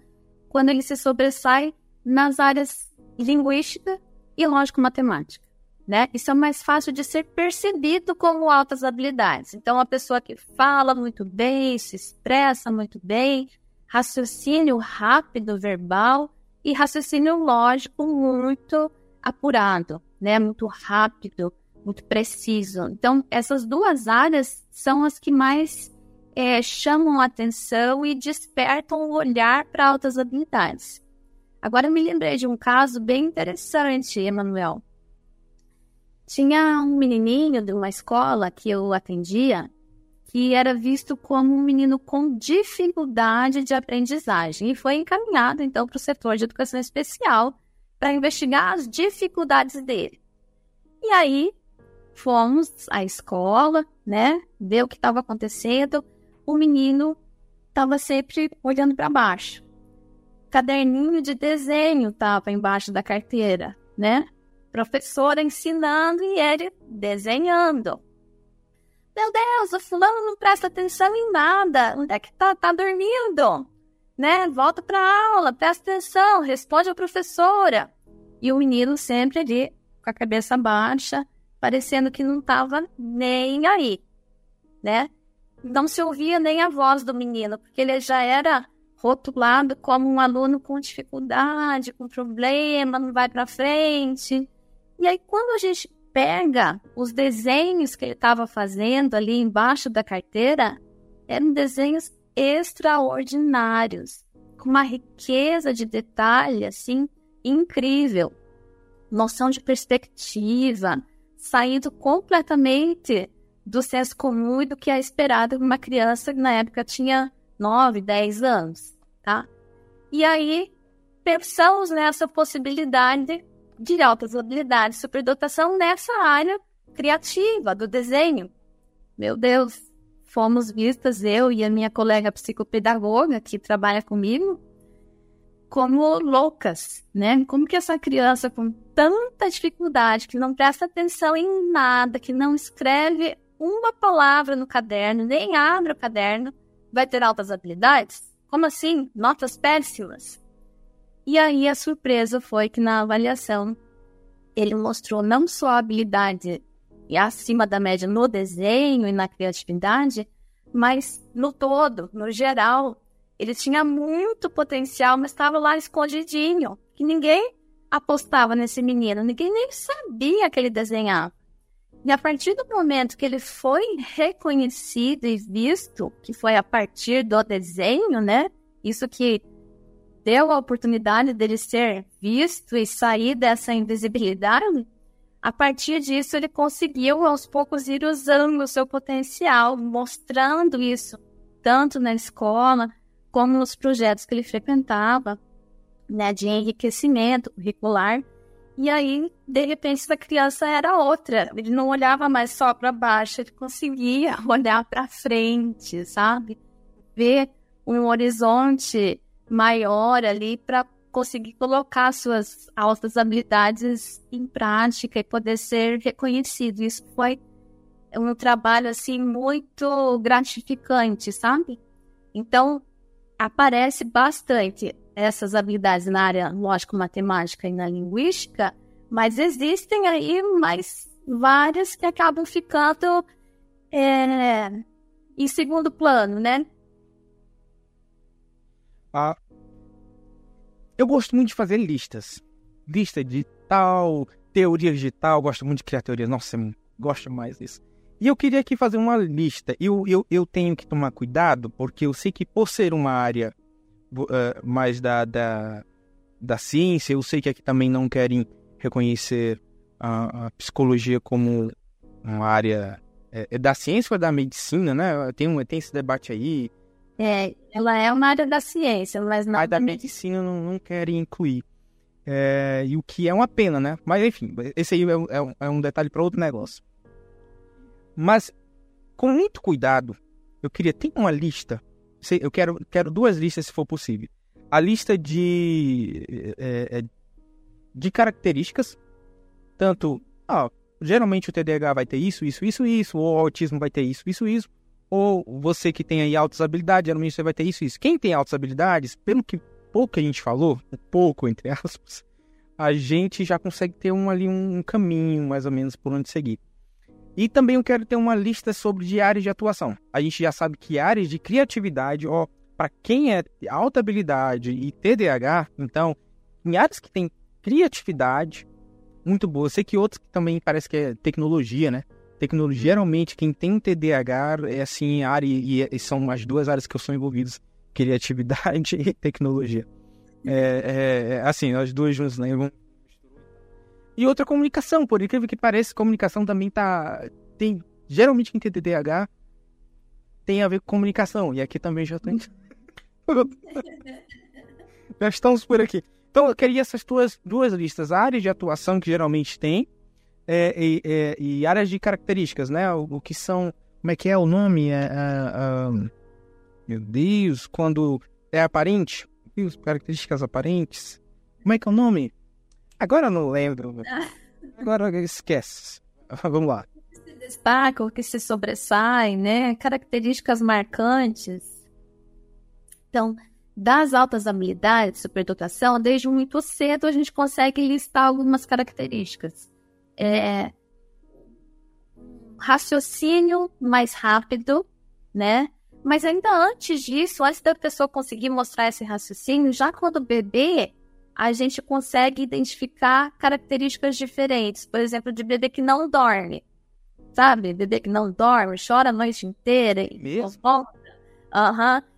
quando ele se sobressai nas áreas linguística e lógico-matemática né? Isso é mais fácil de ser percebido como altas habilidades. Então, a pessoa que fala muito bem, se expressa muito bem, raciocínio rápido verbal e raciocínio lógico muito apurado, né? Muito rápido, muito preciso. Então, essas duas áreas são as que mais é, chamam a atenção e despertam o olhar para altas habilidades. Agora, me lembrei de um caso bem interessante, Emanuel. Tinha um menininho de uma escola que eu atendia que era visto como um menino com dificuldade de aprendizagem e foi encaminhado então para o setor de educação especial para investigar as dificuldades dele. E aí fomos à escola, né, ver o que estava acontecendo. O menino estava sempre olhando para baixo. Caderninho de desenho estava embaixo da carteira, né? professora ensinando e ele desenhando. Meu Deus, o fulano não presta atenção em nada. Onde é que tá? Tá dormindo. Né? Volta pra aula, presta atenção, responde a professora. E o menino sempre ali, com a cabeça baixa, parecendo que não tava nem aí, né? Não se ouvia nem a voz do menino, porque ele já era rotulado como um aluno com dificuldade, com problema, não vai para frente. E aí, quando a gente pega os desenhos que ele estava fazendo ali embaixo da carteira, eram desenhos extraordinários, com uma riqueza de detalhe, assim, incrível. Noção de perspectiva, saindo completamente do senso comum e do que é esperado uma criança que na época tinha 9, 10 anos, tá? E aí, pensamos nessa possibilidade de altas habilidades, superdotação nessa área criativa do desenho. Meu Deus, fomos vistas, eu e a minha colega psicopedagoga que trabalha comigo, como loucas, né? Como que essa criança com tanta dificuldade, que não presta atenção em nada, que não escreve uma palavra no caderno, nem abre o caderno, vai ter altas habilidades? Como assim? Notas péssimas? E aí a surpresa foi que na avaliação ele mostrou não só a habilidade acima da média no desenho e na criatividade, mas no todo, no geral, ele tinha muito potencial, mas estava lá escondidinho, que ninguém apostava nesse menino, ninguém nem sabia que ele desenhava. E a partir do momento que ele foi reconhecido e visto, que foi a partir do desenho, né? Isso que deu a oportunidade dele ser visto e sair dessa invisibilidade, a partir disso ele conseguiu aos poucos ir usando o seu potencial, mostrando isso tanto na escola como nos projetos que ele frequentava, né, de enriquecimento curricular. E aí, de repente, essa criança era outra. Ele não olhava mais só para baixo, ele conseguia <laughs> olhar para frente, sabe? Ver um horizonte maior ali para conseguir colocar suas altas habilidades em prática e poder ser reconhecido. Isso foi um trabalho assim muito gratificante, sabe? Então aparece bastante essas habilidades na área lógico-matemática e na linguística, mas existem aí mais várias que acabam ficando é, em segundo plano, né? Ah, eu gosto muito de fazer listas. Lista de tal, teorias de tal, gosto muito de criar teorias. Nossa, gosto mais disso. E eu queria aqui fazer uma lista. Eu, eu, eu tenho que tomar cuidado, porque eu sei que por ser uma área uh, mais da, da, da ciência, eu sei que aqui também não querem reconhecer a, a psicologia como uma área é, é da ciência ou é da medicina, né? Tem, tem esse debate aí. É, ela é uma área da ciência, mas não. A da medicina não, não querem incluir. É, e o que é uma pena, né? Mas enfim, esse aí é, é, é um detalhe para outro negócio. Mas, com muito cuidado, eu queria ter uma lista. Eu quero, quero duas listas se for possível. A lista de, é, de características, tanto. Geralmente o TDAH vai ter isso, isso, isso, isso, ou o autismo vai ter isso, isso, isso. Ou você que tem aí altas habilidades, geralmente você vai ter isso, isso. Quem tem altas habilidades, pelo que pouco a gente falou, pouco entre <laughs> aspas, a gente já consegue ter um, ali um caminho mais ou menos por onde seguir. E também eu quero ter uma lista sobre de áreas de atuação. A gente já sabe que áreas de criatividade, ó, para quem é alta habilidade e TDAH, então, em áreas que tem criatividade, muito boa. Eu sei que outros que também parece que é tecnologia, né? Tecnologia, geralmente, quem tem TDAH é assim, área, e, e são as duas áreas que eu sou envolvido, criatividade <laughs> e tecnologia. É, é, assim, as duas juntas, né? E outra comunicação, por incrível que pareça, comunicação também tá. Tem, geralmente quem tem TDAH tem a ver com comunicação. E aqui também já tem. <laughs> já estamos por aqui. Então eu queria essas duas, duas listas, áreas de atuação que geralmente tem é, e, é, e, áreas de características, né? O, o, que são. Como é que é o nome? É, é, é meu Deus, quando é aparente. Deus, características aparentes. Como é que é o nome? Agora eu não lembro. <laughs> Agora esquece. <laughs> Vamos lá. Que se destacam, que se sobressaem, né? Características marcantes. Então, das altas habilidades, superdotação, desde muito cedo a gente consegue listar algumas características. É, raciocínio mais rápido, né? Mas ainda antes disso, antes da pessoa conseguir mostrar esse raciocínio, já quando bebê, a gente consegue identificar características diferentes. Por exemplo, de bebê que não dorme. Sabe? Bebê que não dorme, chora a noite inteira. Mesmo? Aham. Uhum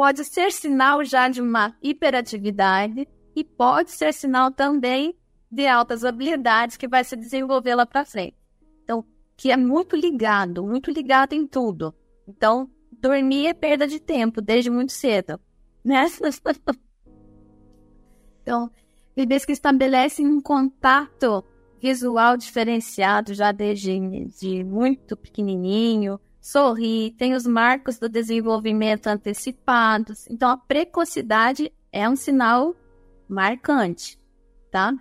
pode ser sinal já de uma hiperatividade e pode ser sinal também de altas habilidades que vai se desenvolver lá para frente. Então, que é muito ligado, muito ligado em tudo. Então, dormir é perda de tempo desde muito cedo, né? <laughs> então, bebês que estabelecem um contato visual diferenciado já desde de muito pequenininho, sorri, tem os marcos do desenvolvimento antecipados. Então, a precocidade é um sinal marcante, tá?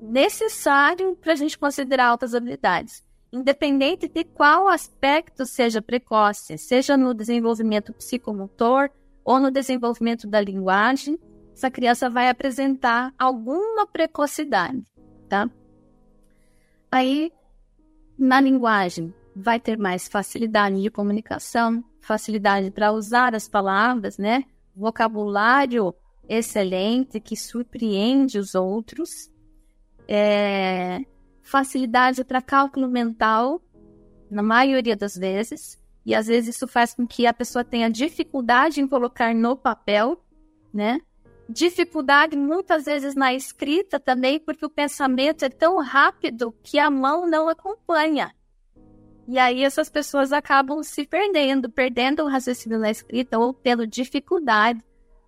Necessário para a gente considerar altas habilidades. Independente de qual aspecto seja precoce, seja no desenvolvimento psicomotor ou no desenvolvimento da linguagem, essa criança vai apresentar alguma precocidade, tá? Aí, na linguagem, vai ter mais facilidade de comunicação, facilidade para usar as palavras, né? Vocabulário excelente que surpreende os outros, é, facilidade para cálculo mental, na maioria das vezes, e às vezes isso faz com que a pessoa tenha dificuldade em colocar no papel, né? Dificuldade muitas vezes na escrita também, porque o pensamento é tão rápido que a mão não acompanha. E aí essas pessoas acabam se perdendo, perdendo o raciocínio na escrita ou tendo dificuldade,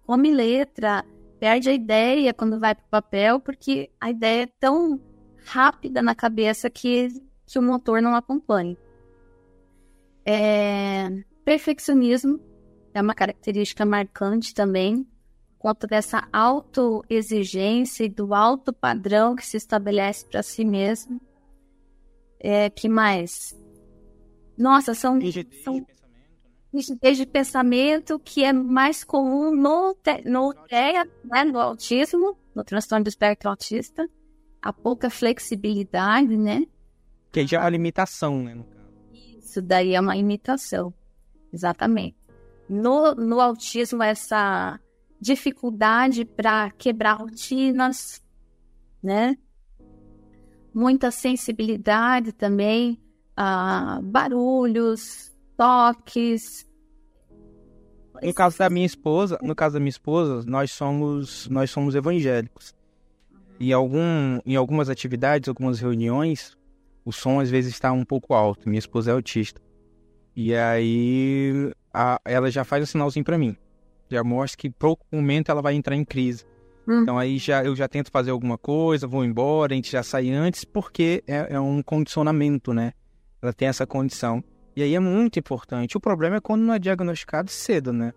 come letra, perde a ideia quando vai para o papel, porque a ideia é tão rápida na cabeça que, que o motor não acompanha. É, perfeccionismo é uma característica marcante também, quanto dessa autoexigência e do alto padrão que se estabelece para si mesmo. É, que mais? Nossa, são. Rigidez são... de pensamento. Né? De pensamento que é mais comum no, te... no TEA, né, no autismo, no transtorno do espectro autista. A pouca flexibilidade, né? Que já é a limitação, né? No. Isso daí é uma imitação. Exatamente. No, no autismo, essa dificuldade para quebrar rotinas, né? Muita sensibilidade também ah, barulhos, toques. No caso da minha esposa, no caso da minha esposa, nós somos nós somos evangélicos. E algum, em algumas atividades, algumas reuniões, o som às vezes está um pouco alto. Minha esposa é autista. E aí a, ela já faz o um sinalzinho para mim. Já mostra que por momento ela vai entrar em crise. Hum. Então aí já eu já tento fazer alguma coisa, vou embora, a gente já sai antes, porque é, é um condicionamento, né? ela tem essa condição. E aí é muito importante. O problema é quando não é diagnosticado cedo, né?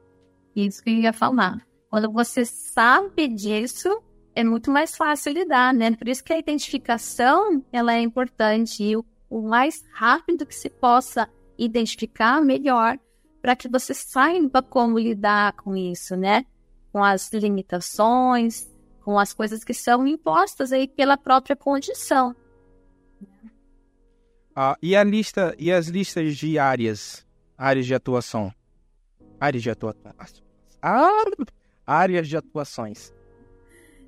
Isso que eu ia falar. Quando você sabe disso, é muito mais fácil lidar, né? Por isso que a identificação ela é importante e o, o mais rápido que se possa identificar, melhor, para que você saiba como lidar com isso, né? Com as limitações, com as coisas que são impostas aí pela própria condição. Ah, e a lista e as listas de áreas, áreas de atuação, áreas de atuação, ah, áreas de atuações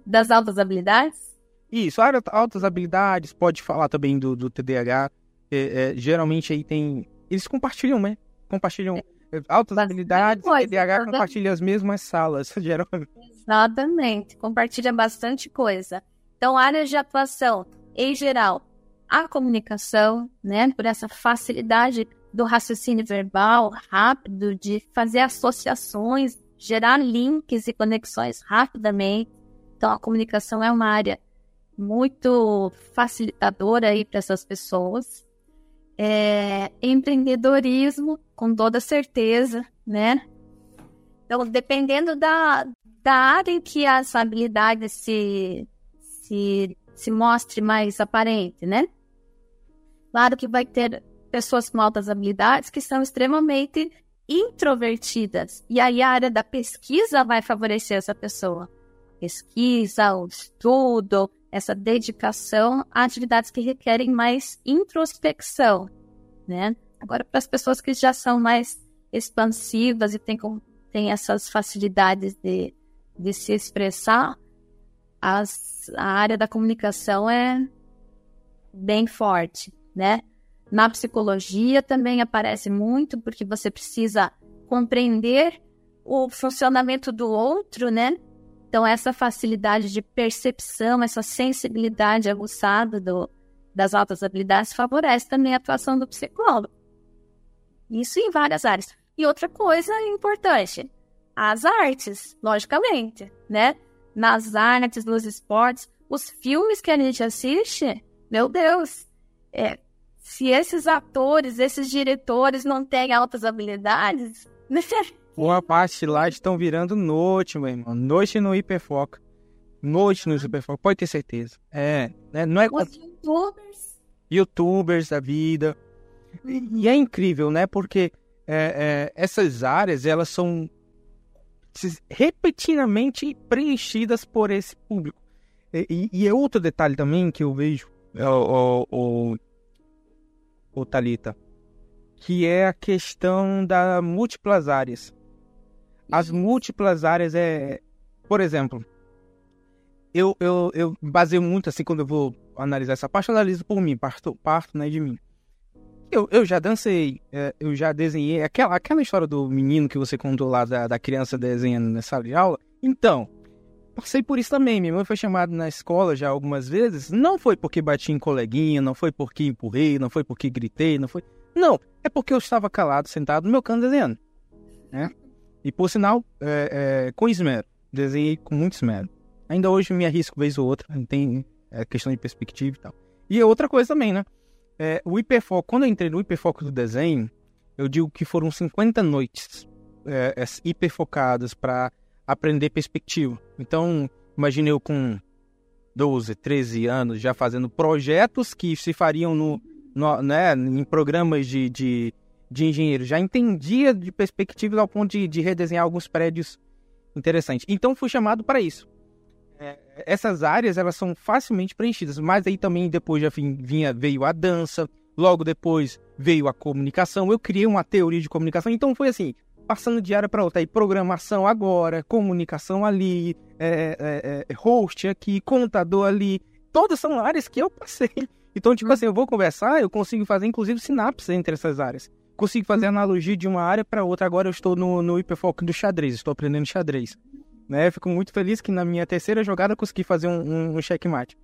das altas habilidades? Isso, altas habilidades, pode falar também do, do TDAH. É, é, geralmente aí tem. Eles compartilham, né? Compartilham é. Altas Bastante habilidades, coisa, TDAH compartilha as mesmas salas, <laughs> geralmente. Exatamente, compartilha bastante coisa. Então, áreas de atuação, em geral, a comunicação, né? Por essa facilidade do raciocínio verbal rápido, de fazer associações, gerar links e conexões rapidamente. Então, a comunicação é uma área muito facilitadora aí para essas pessoas. É, empreendedorismo, com toda certeza, né? Então, dependendo da, da área em que essa habilidade se, se, se mostre mais aparente, né? Claro que vai ter pessoas com altas habilidades que são extremamente introvertidas. E aí a área da pesquisa vai favorecer essa pessoa pesquisa, o estudo, essa dedicação a atividades que requerem mais introspecção, né? Agora, para as pessoas que já são mais expansivas e têm, têm essas facilidades de, de se expressar, as, a área da comunicação é bem forte, né? Na psicologia também aparece muito, porque você precisa compreender o funcionamento do outro, né? Então, essa facilidade de percepção, essa sensibilidade aguçada do, das altas habilidades favorece também a atuação do psicólogo. Isso em várias áreas. E outra coisa importante, as artes, logicamente, né? Nas artes, nos esportes, os filmes que a gente assiste, meu Deus, é, se esses atores, esses diretores não têm altas habilidades, <laughs> Uma parte lá estão virando noite, meu irmão. Noite no hiperfoco. Noite no hiperfoco, pode ter certeza. É, né? não é... Os youtubers. Youtubers da vida. E, e é incrível, né? Porque é, é, essas áreas, elas são repetidamente preenchidas por esse público. E, e, e é outro detalhe também que eu vejo, o, o, o, o Thalita, que é a questão das múltiplas áreas as múltiplas áreas é. Por exemplo, eu, eu, eu baseio muito assim quando eu vou analisar essa parte, eu analiso por mim, parto, parto né, de mim. Eu, eu já dancei, é, eu já desenhei. Aquela, aquela história do menino que você contou lá, da, da criança desenhando na sala de aula. Então, passei por isso também. Minha mãe foi chamada na escola já algumas vezes. Não foi porque bati em coleguinha, não foi porque empurrei, não foi porque gritei, não foi. Não, é porque eu estava calado, sentado no meu canto desenhando. Né? E por sinal, é, é, com esmero. Desenhei com muito esmero. Ainda hoje me arrisco vez ou outra, tem é, questão de perspectiva e tal. E outra coisa também, né? É, o hiperfoco, quando eu entrei no hiperfoco do desenho, eu digo que foram 50 noites é, é, hiperfocadas para aprender perspectiva. Então, imagine eu com 12, 13 anos já fazendo projetos que se fariam no, no né, em programas de, de de engenheiro, já entendia de perspectivas ao ponto de, de redesenhar alguns prédios interessantes. Então fui chamado para isso. É, essas áreas elas são facilmente preenchidas, mas aí também depois já vinha veio a dança, logo depois veio a comunicação. Eu criei uma teoria de comunicação, então foi assim, passando de área para outra. Aí programação agora, comunicação ali, é, é, é, host aqui, contador ali. Todas são áreas que eu passei. Então, tipo assim, eu vou conversar, eu consigo fazer inclusive sinapses entre essas áreas consigo fazer analogia de uma área para outra. Agora eu estou no, no hiperfoco do xadrez, estou aprendendo xadrez. Né? Fico muito feliz que na minha terceira jogada eu consegui fazer um, um, um checkmate.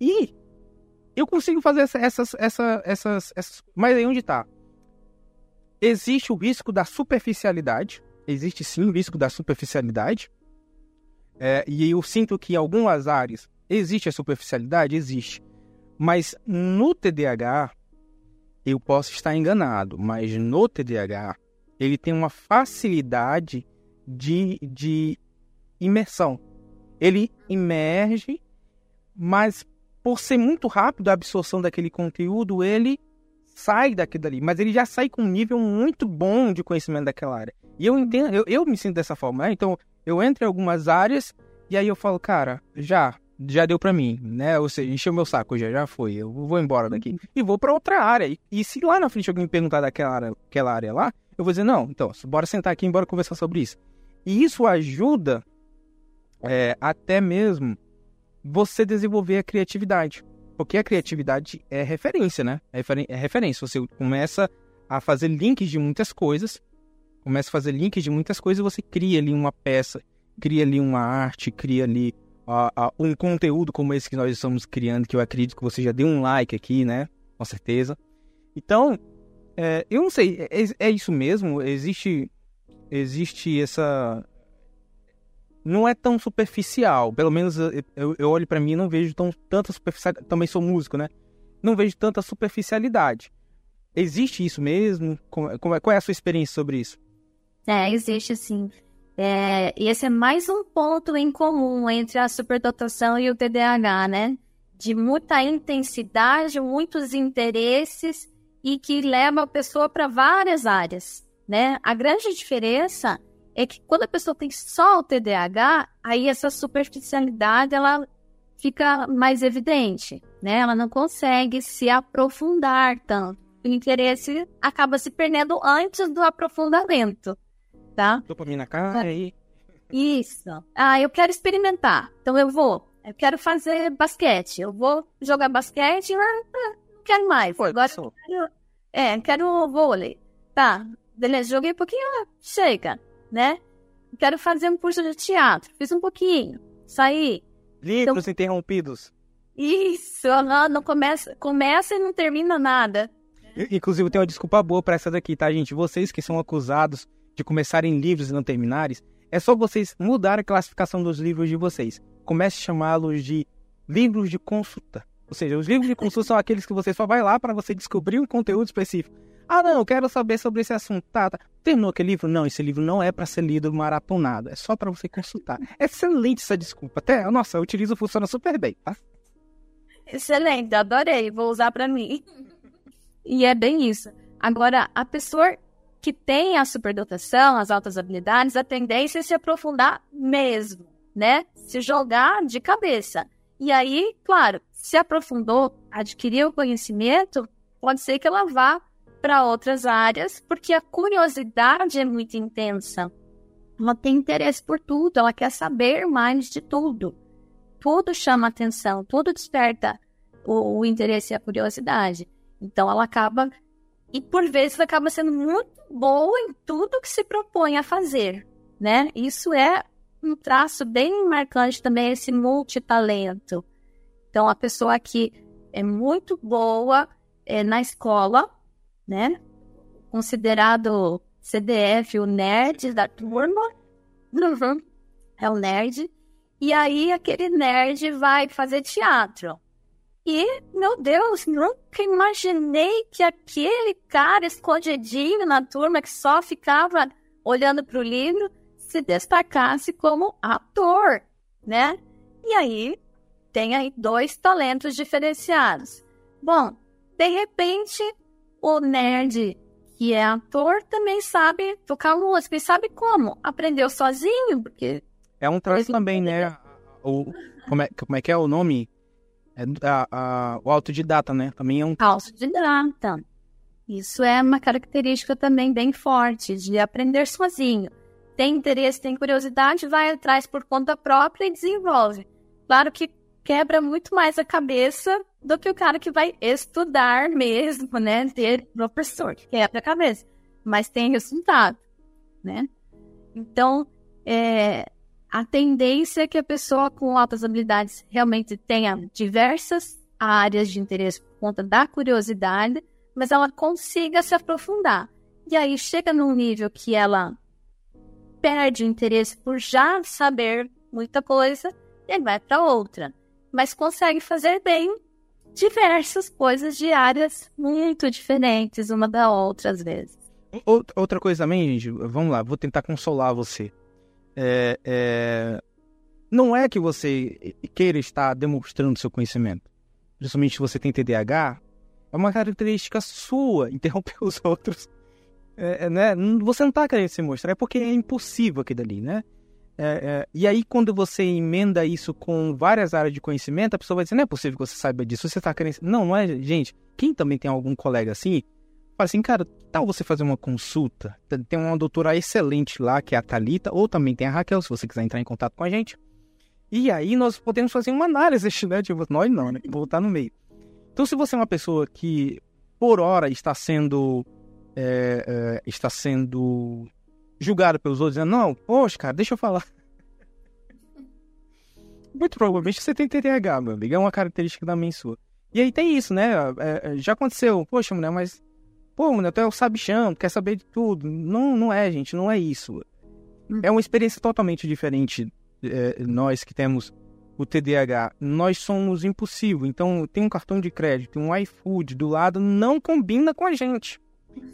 E eu consigo fazer essa, essas, essa, essas, essas. Mas aí onde está? Existe o risco da superficialidade. Existe sim o risco da superficialidade. É, e eu sinto que em algumas áreas existe a superficialidade, existe. Mas no TDAH, eu posso estar enganado, mas no TDAH ele tem uma facilidade de, de imersão. Ele imerge, mas por ser muito rápido a absorção daquele conteúdo, ele sai daquilo dali, mas ele já sai com um nível muito bom de conhecimento daquela área. E eu entendo, eu, eu me sinto dessa forma, né? Então, eu entro em algumas áreas e aí eu falo, cara, já, já deu para mim, né? Ou seja, encheu meu saco já, já foi, eu vou embora daqui. Uhum. E vou para outra área. E, se lá na frente alguém me perguntar daquela área, aquela área lá, eu vou dizer, não, então, bora sentar aqui e bora conversar sobre isso. E isso ajuda é, até mesmo você desenvolver a criatividade. Porque a criatividade é referência, né? É, referen é referência. Você começa a fazer links de muitas coisas, começa a fazer links de muitas coisas e você cria ali uma peça, cria ali uma arte, cria ali uh, uh, um conteúdo como esse que nós estamos criando, que eu acredito que você já deu um like aqui, né? Com certeza. Então, é, eu não sei, é, é, isso mesmo? Existe, existe essa. Não é tão superficial. Pelo menos eu, eu olho para mim e não vejo tão, tanta superficialidade. Também sou músico, né? Não vejo tanta superficialidade. Existe isso mesmo? Como, como é, qual é a sua experiência sobre isso? É, existe sim. É, e esse é mais um ponto em comum entre a superdotação e o TDAH, né? De muita intensidade, muitos interesses e que leva a pessoa para várias áreas, né? A grande diferença é que quando a pessoa tem só o TDAH, aí essa superficialidade ela fica mais evidente, né? Ela não consegue se aprofundar tanto. O interesse acaba se perdendo antes do aprofundamento, tá? Dopamina cai aí. Isso. Ah, eu quero experimentar. Então eu vou. Eu quero fazer basquete. Eu vou jogar basquete, mas não quero mais. Pô, Agora eu quero é, quero vôlei. Tá, beleza, joguei um pouquinho, chega, né? Quero fazer um curso de teatro. Fiz um pouquinho, saí. Livros então... interrompidos. Isso, não, não começa, começa e não termina nada. Inclusive, tem uma desculpa boa para essa daqui, tá, gente? Vocês que são acusados de começarem livros e não terminarem, é só vocês mudar a classificação dos livros de vocês. Comece a chamá-los de livros de consulta. Ou seja, os livros de consulta são aqueles que você só vai lá para você descobrir um conteúdo específico. Ah, não, eu quero saber sobre esse assunto. Tá, tá. Terminou aquele livro? Não, esse livro não é para ser lido maratonado. É só para você consultar. <laughs> Excelente essa desculpa. Até, nossa, eu utilizo, funciona super bem, tá? Excelente, adorei. Vou usar para mim. E é bem isso. Agora, a pessoa que tem a superdotação, as altas habilidades, a tendência é se aprofundar mesmo, né? Se jogar de cabeça. E aí, claro, se aprofundou, adquiriu conhecimento, pode ser que ela vá para outras áreas, porque a curiosidade é muito intensa. Ela tem interesse por tudo, ela quer saber mais de tudo. Tudo chama atenção, tudo desperta o, o interesse e a curiosidade. Então ela acaba, e por vezes acaba sendo muito boa em tudo que se propõe a fazer, né? Isso é um traço bem marcante também, esse multitalento. Então, a pessoa que é muito boa é, na escola, né? Considerado CDF o nerd da turma. <laughs> É o nerd. E aí, aquele nerd vai fazer teatro. E, meu Deus, nunca imaginei que aquele cara escondidinho na turma que só ficava olhando para o livro se destacasse como ator, né? E aí tem aí dois talentos diferenciados. Bom, de repente, o nerd que é ator também sabe tocar música e sabe como. Aprendeu sozinho, porque. É um traço também, né? <laughs> O, como, é, como é que é o nome? É, a, a, o autodidata, né? Também é um. Autodidata. Isso é uma característica também bem forte, de aprender sozinho. Tem interesse, tem curiosidade, vai atrás por conta própria e desenvolve. Claro que quebra muito mais a cabeça do que o cara que vai estudar mesmo, né? Ter professor que quebra a cabeça, mas tem resultado, né? Então, é, a tendência é que a pessoa com altas habilidades realmente tenha diversas áreas de interesse por conta da curiosidade, mas ela consiga se aprofundar. E aí chega num nível que ela perde interesse por já saber muita coisa e vai para outra mas consegue fazer bem diversas coisas de áreas muito diferentes uma da outra, às vezes. Outra coisa também, gente, vamos lá, vou tentar consolar você. É, é, não é que você queira estar demonstrando seu conhecimento. Principalmente se você tem TDAH, é uma característica sua <laughs> interromper os outros. É, é, né? Você não está querendo se mostrar, é porque é impossível aquilo ali, né? É, é, e aí, quando você emenda isso com várias áreas de conhecimento, a pessoa vai dizer, não é possível que você saiba disso, você está querendo... Não, não é, gente. Quem também tem algum colega assim, fala assim, cara, tal você fazer uma consulta? Tem uma doutora excelente lá, que é a Talita, ou também tem a Raquel, se você quiser entrar em contato com a gente. E aí nós podemos fazer uma análise, <laughs> né? Tipo, nós não, né? Voltar no meio. Então, se você é uma pessoa que, por hora, está sendo... É, é, está sendo julgado pelos outros, dizendo, não, poxa, cara, deixa eu falar. <laughs> Muito provavelmente você tem TDAH, meu amigo. É uma característica também sua. E aí tem isso, né? É, já aconteceu. Poxa, mulher, mas... Pô, mulher, tu é o sabichão, quer saber de tudo. Não, não é, gente. Não é isso. Hum. É uma experiência totalmente diferente. É, nós que temos o TDAH. Nós somos impossível. Então, tem um cartão de crédito, um iFood do lado, não combina com a gente.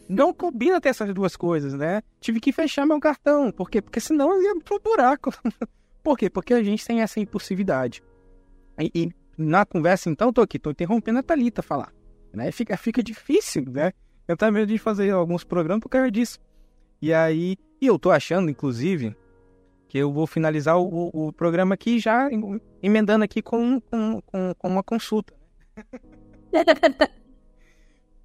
Não combina ter essas duas coisas, né? Tive que fechar meu cartão. Por quê? Porque senão eu ia pro buraco. <laughs> Por quê? Porque a gente tem essa impulsividade. E, e na conversa, então, tô aqui, tô interrompendo a Thalita falar. Né? Fica, fica difícil, né? Eu tenho medo de fazer alguns programas por causa disso. E aí, e eu tô achando, inclusive, que eu vou finalizar o, o, o programa aqui já emendando aqui com, com, com, com uma consulta. <laughs>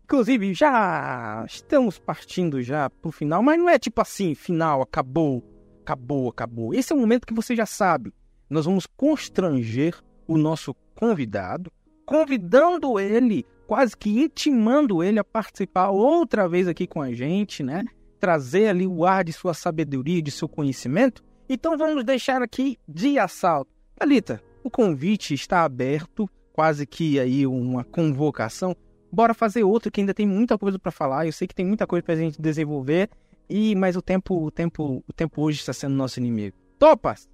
Inclusive, já estamos partindo já pro final, mas não é tipo assim, final, acabou, acabou, acabou. Esse é o momento que você já sabe. Nós vamos constranger o nosso convidado, convidando ele, quase que intimando ele a participar outra vez aqui com a gente, né? Trazer ali o ar de sua sabedoria, de seu conhecimento. Então vamos deixar aqui de assalto. Thalita, o convite está aberto, quase que aí uma convocação bora fazer outro que ainda tem muita coisa para falar. Eu sei que tem muita coisa pra gente desenvolver. E mas o tempo, o tempo, o tempo hoje está sendo nosso inimigo. Topas?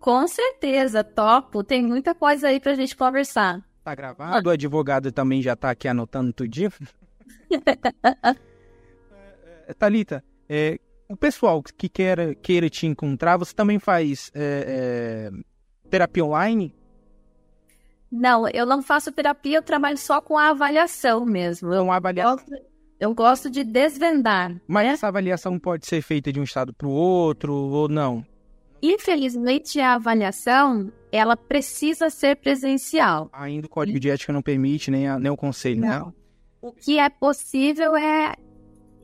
Com certeza, topo. Tem muita coisa aí pra gente conversar. Tá gravado? O advogado também já tá aqui anotando tudinho. <laughs> É, Talita, é, o pessoal que queira, queira te encontrar, você também faz é, é, terapia online? Não, eu não faço terapia, eu trabalho só com a avaliação mesmo. Eu, avaliação. Gosto, eu gosto de desvendar. Mas né? essa avaliação pode ser feita de um estado para o outro ou não? Infelizmente, a avaliação ela precisa ser presencial. Ainda o código de ética não permite, nem, a, nem o conselho, né? não. né? O que é possível é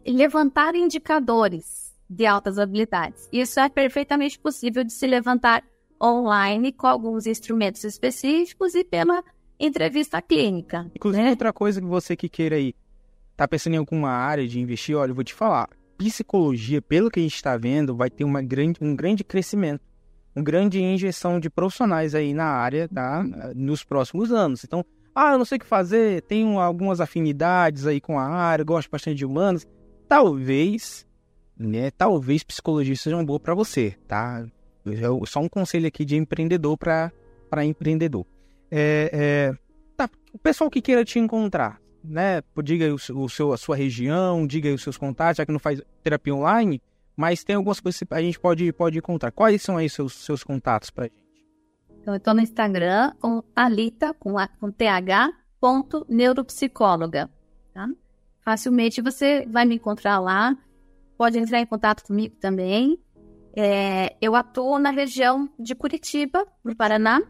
levantar indicadores de altas habilidades. Isso é perfeitamente possível de se levantar online com alguns instrumentos específicos e pela entrevista clínica. Inclusive, né? outra coisa que você que queira aí, tá pensando em alguma área de investir, olha, eu vou te falar, psicologia, pelo que a gente está vendo, vai ter uma grande, um grande crescimento, grande injeção de profissionais aí na área tá, nos próximos anos. Então, ah, eu não sei o que fazer, tenho algumas afinidades aí com a área, gosto bastante de humanos, talvez, né, talvez psicologia seja uma boa para você, tá? É só um conselho aqui de empreendedor para empreendedor. É, é, tá, o pessoal que queira te encontrar, né? Diga o, o, seu, a sua região, diga os seus contatos, já que não faz terapia online, mas tem algumas coisas que a gente pode, pode encontrar. Quais são aí seus, seus contatos pra gente? Então, eu estou no Instagram com Alita, com, a, com th, ponto, neuropsicóloga. Tá? Facilmente você vai me encontrar lá. Pode entrar em contato comigo também. É, eu atuo na região de Curitiba, no Paraná.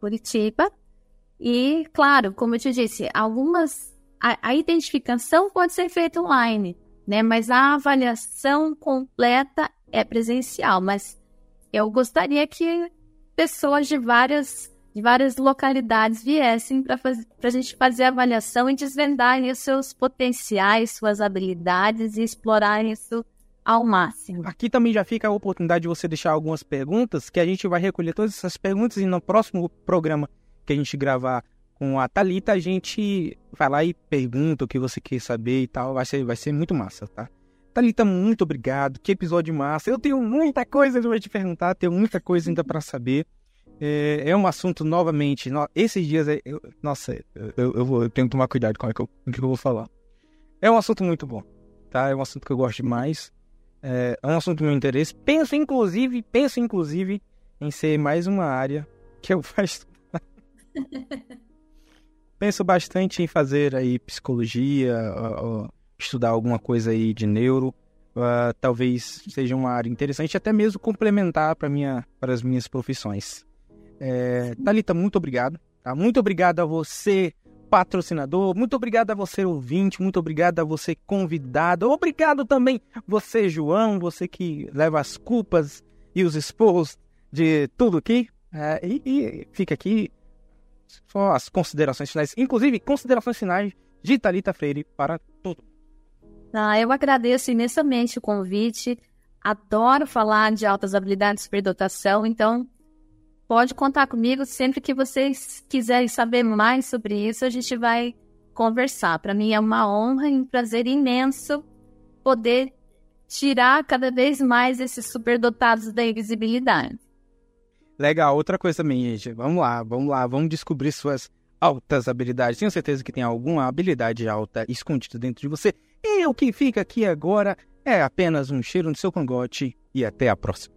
Curitiba. E, claro, como eu te disse, algumas. A, a identificação pode ser feita online, né? Mas a avaliação completa é presencial. Mas eu gostaria que pessoas de várias, de várias localidades viessem para a gente fazer avaliação e desvendar os seus potenciais, suas habilidades e explorar isso ao máximo. Aqui também já fica a oportunidade de você deixar algumas perguntas, que a gente vai recolher todas essas perguntas e no próximo programa que a gente gravar com a Talita, a gente vai lá e pergunta o que você quer saber e tal. Vai ser, vai ser muito massa, tá? Talita, muito obrigado. Que episódio massa. Eu tenho muita coisa para te perguntar, tenho muita coisa ainda para saber. É, é um assunto novamente. No, esses dias, eu, nossa, eu, eu, vou, eu tenho que tomar cuidado com o que, eu, que eu vou falar. É um assunto muito bom, tá? É um assunto que eu gosto demais. É, é um assunto do meu interesse. Penso, inclusive, penso, inclusive, em ser mais uma área que eu <laughs> faço. <laughs> penso bastante em fazer aí psicologia, estudar alguma coisa aí de neuro. Uh, talvez seja uma área interessante, até mesmo complementar para minha, para as minhas profissões. É, Thalita, muito obrigado. Tá? Muito obrigado a você, patrocinador. Muito obrigado a você, ouvinte. Muito obrigado a você, convidado. Obrigado também você, João, você que leva as culpas e os expôs de tudo aqui. É, e, e, fica aqui só as considerações finais, inclusive considerações finais de Thalita Freire para todo ah, eu agradeço imensamente o convite. Adoro falar de altas habilidades de superdotação, então pode contar comigo sempre que vocês quiserem saber mais sobre isso, a gente vai conversar. Para mim é uma honra e um prazer imenso poder tirar cada vez mais esses superdotados da invisibilidade. Legal, outra coisa também, gente. Vamos lá, vamos lá, vamos descobrir suas altas habilidades. Tenho certeza que tem alguma habilidade alta escondida dentro de você. E o que fica aqui agora é apenas um cheiro no seu cangote e até a próxima.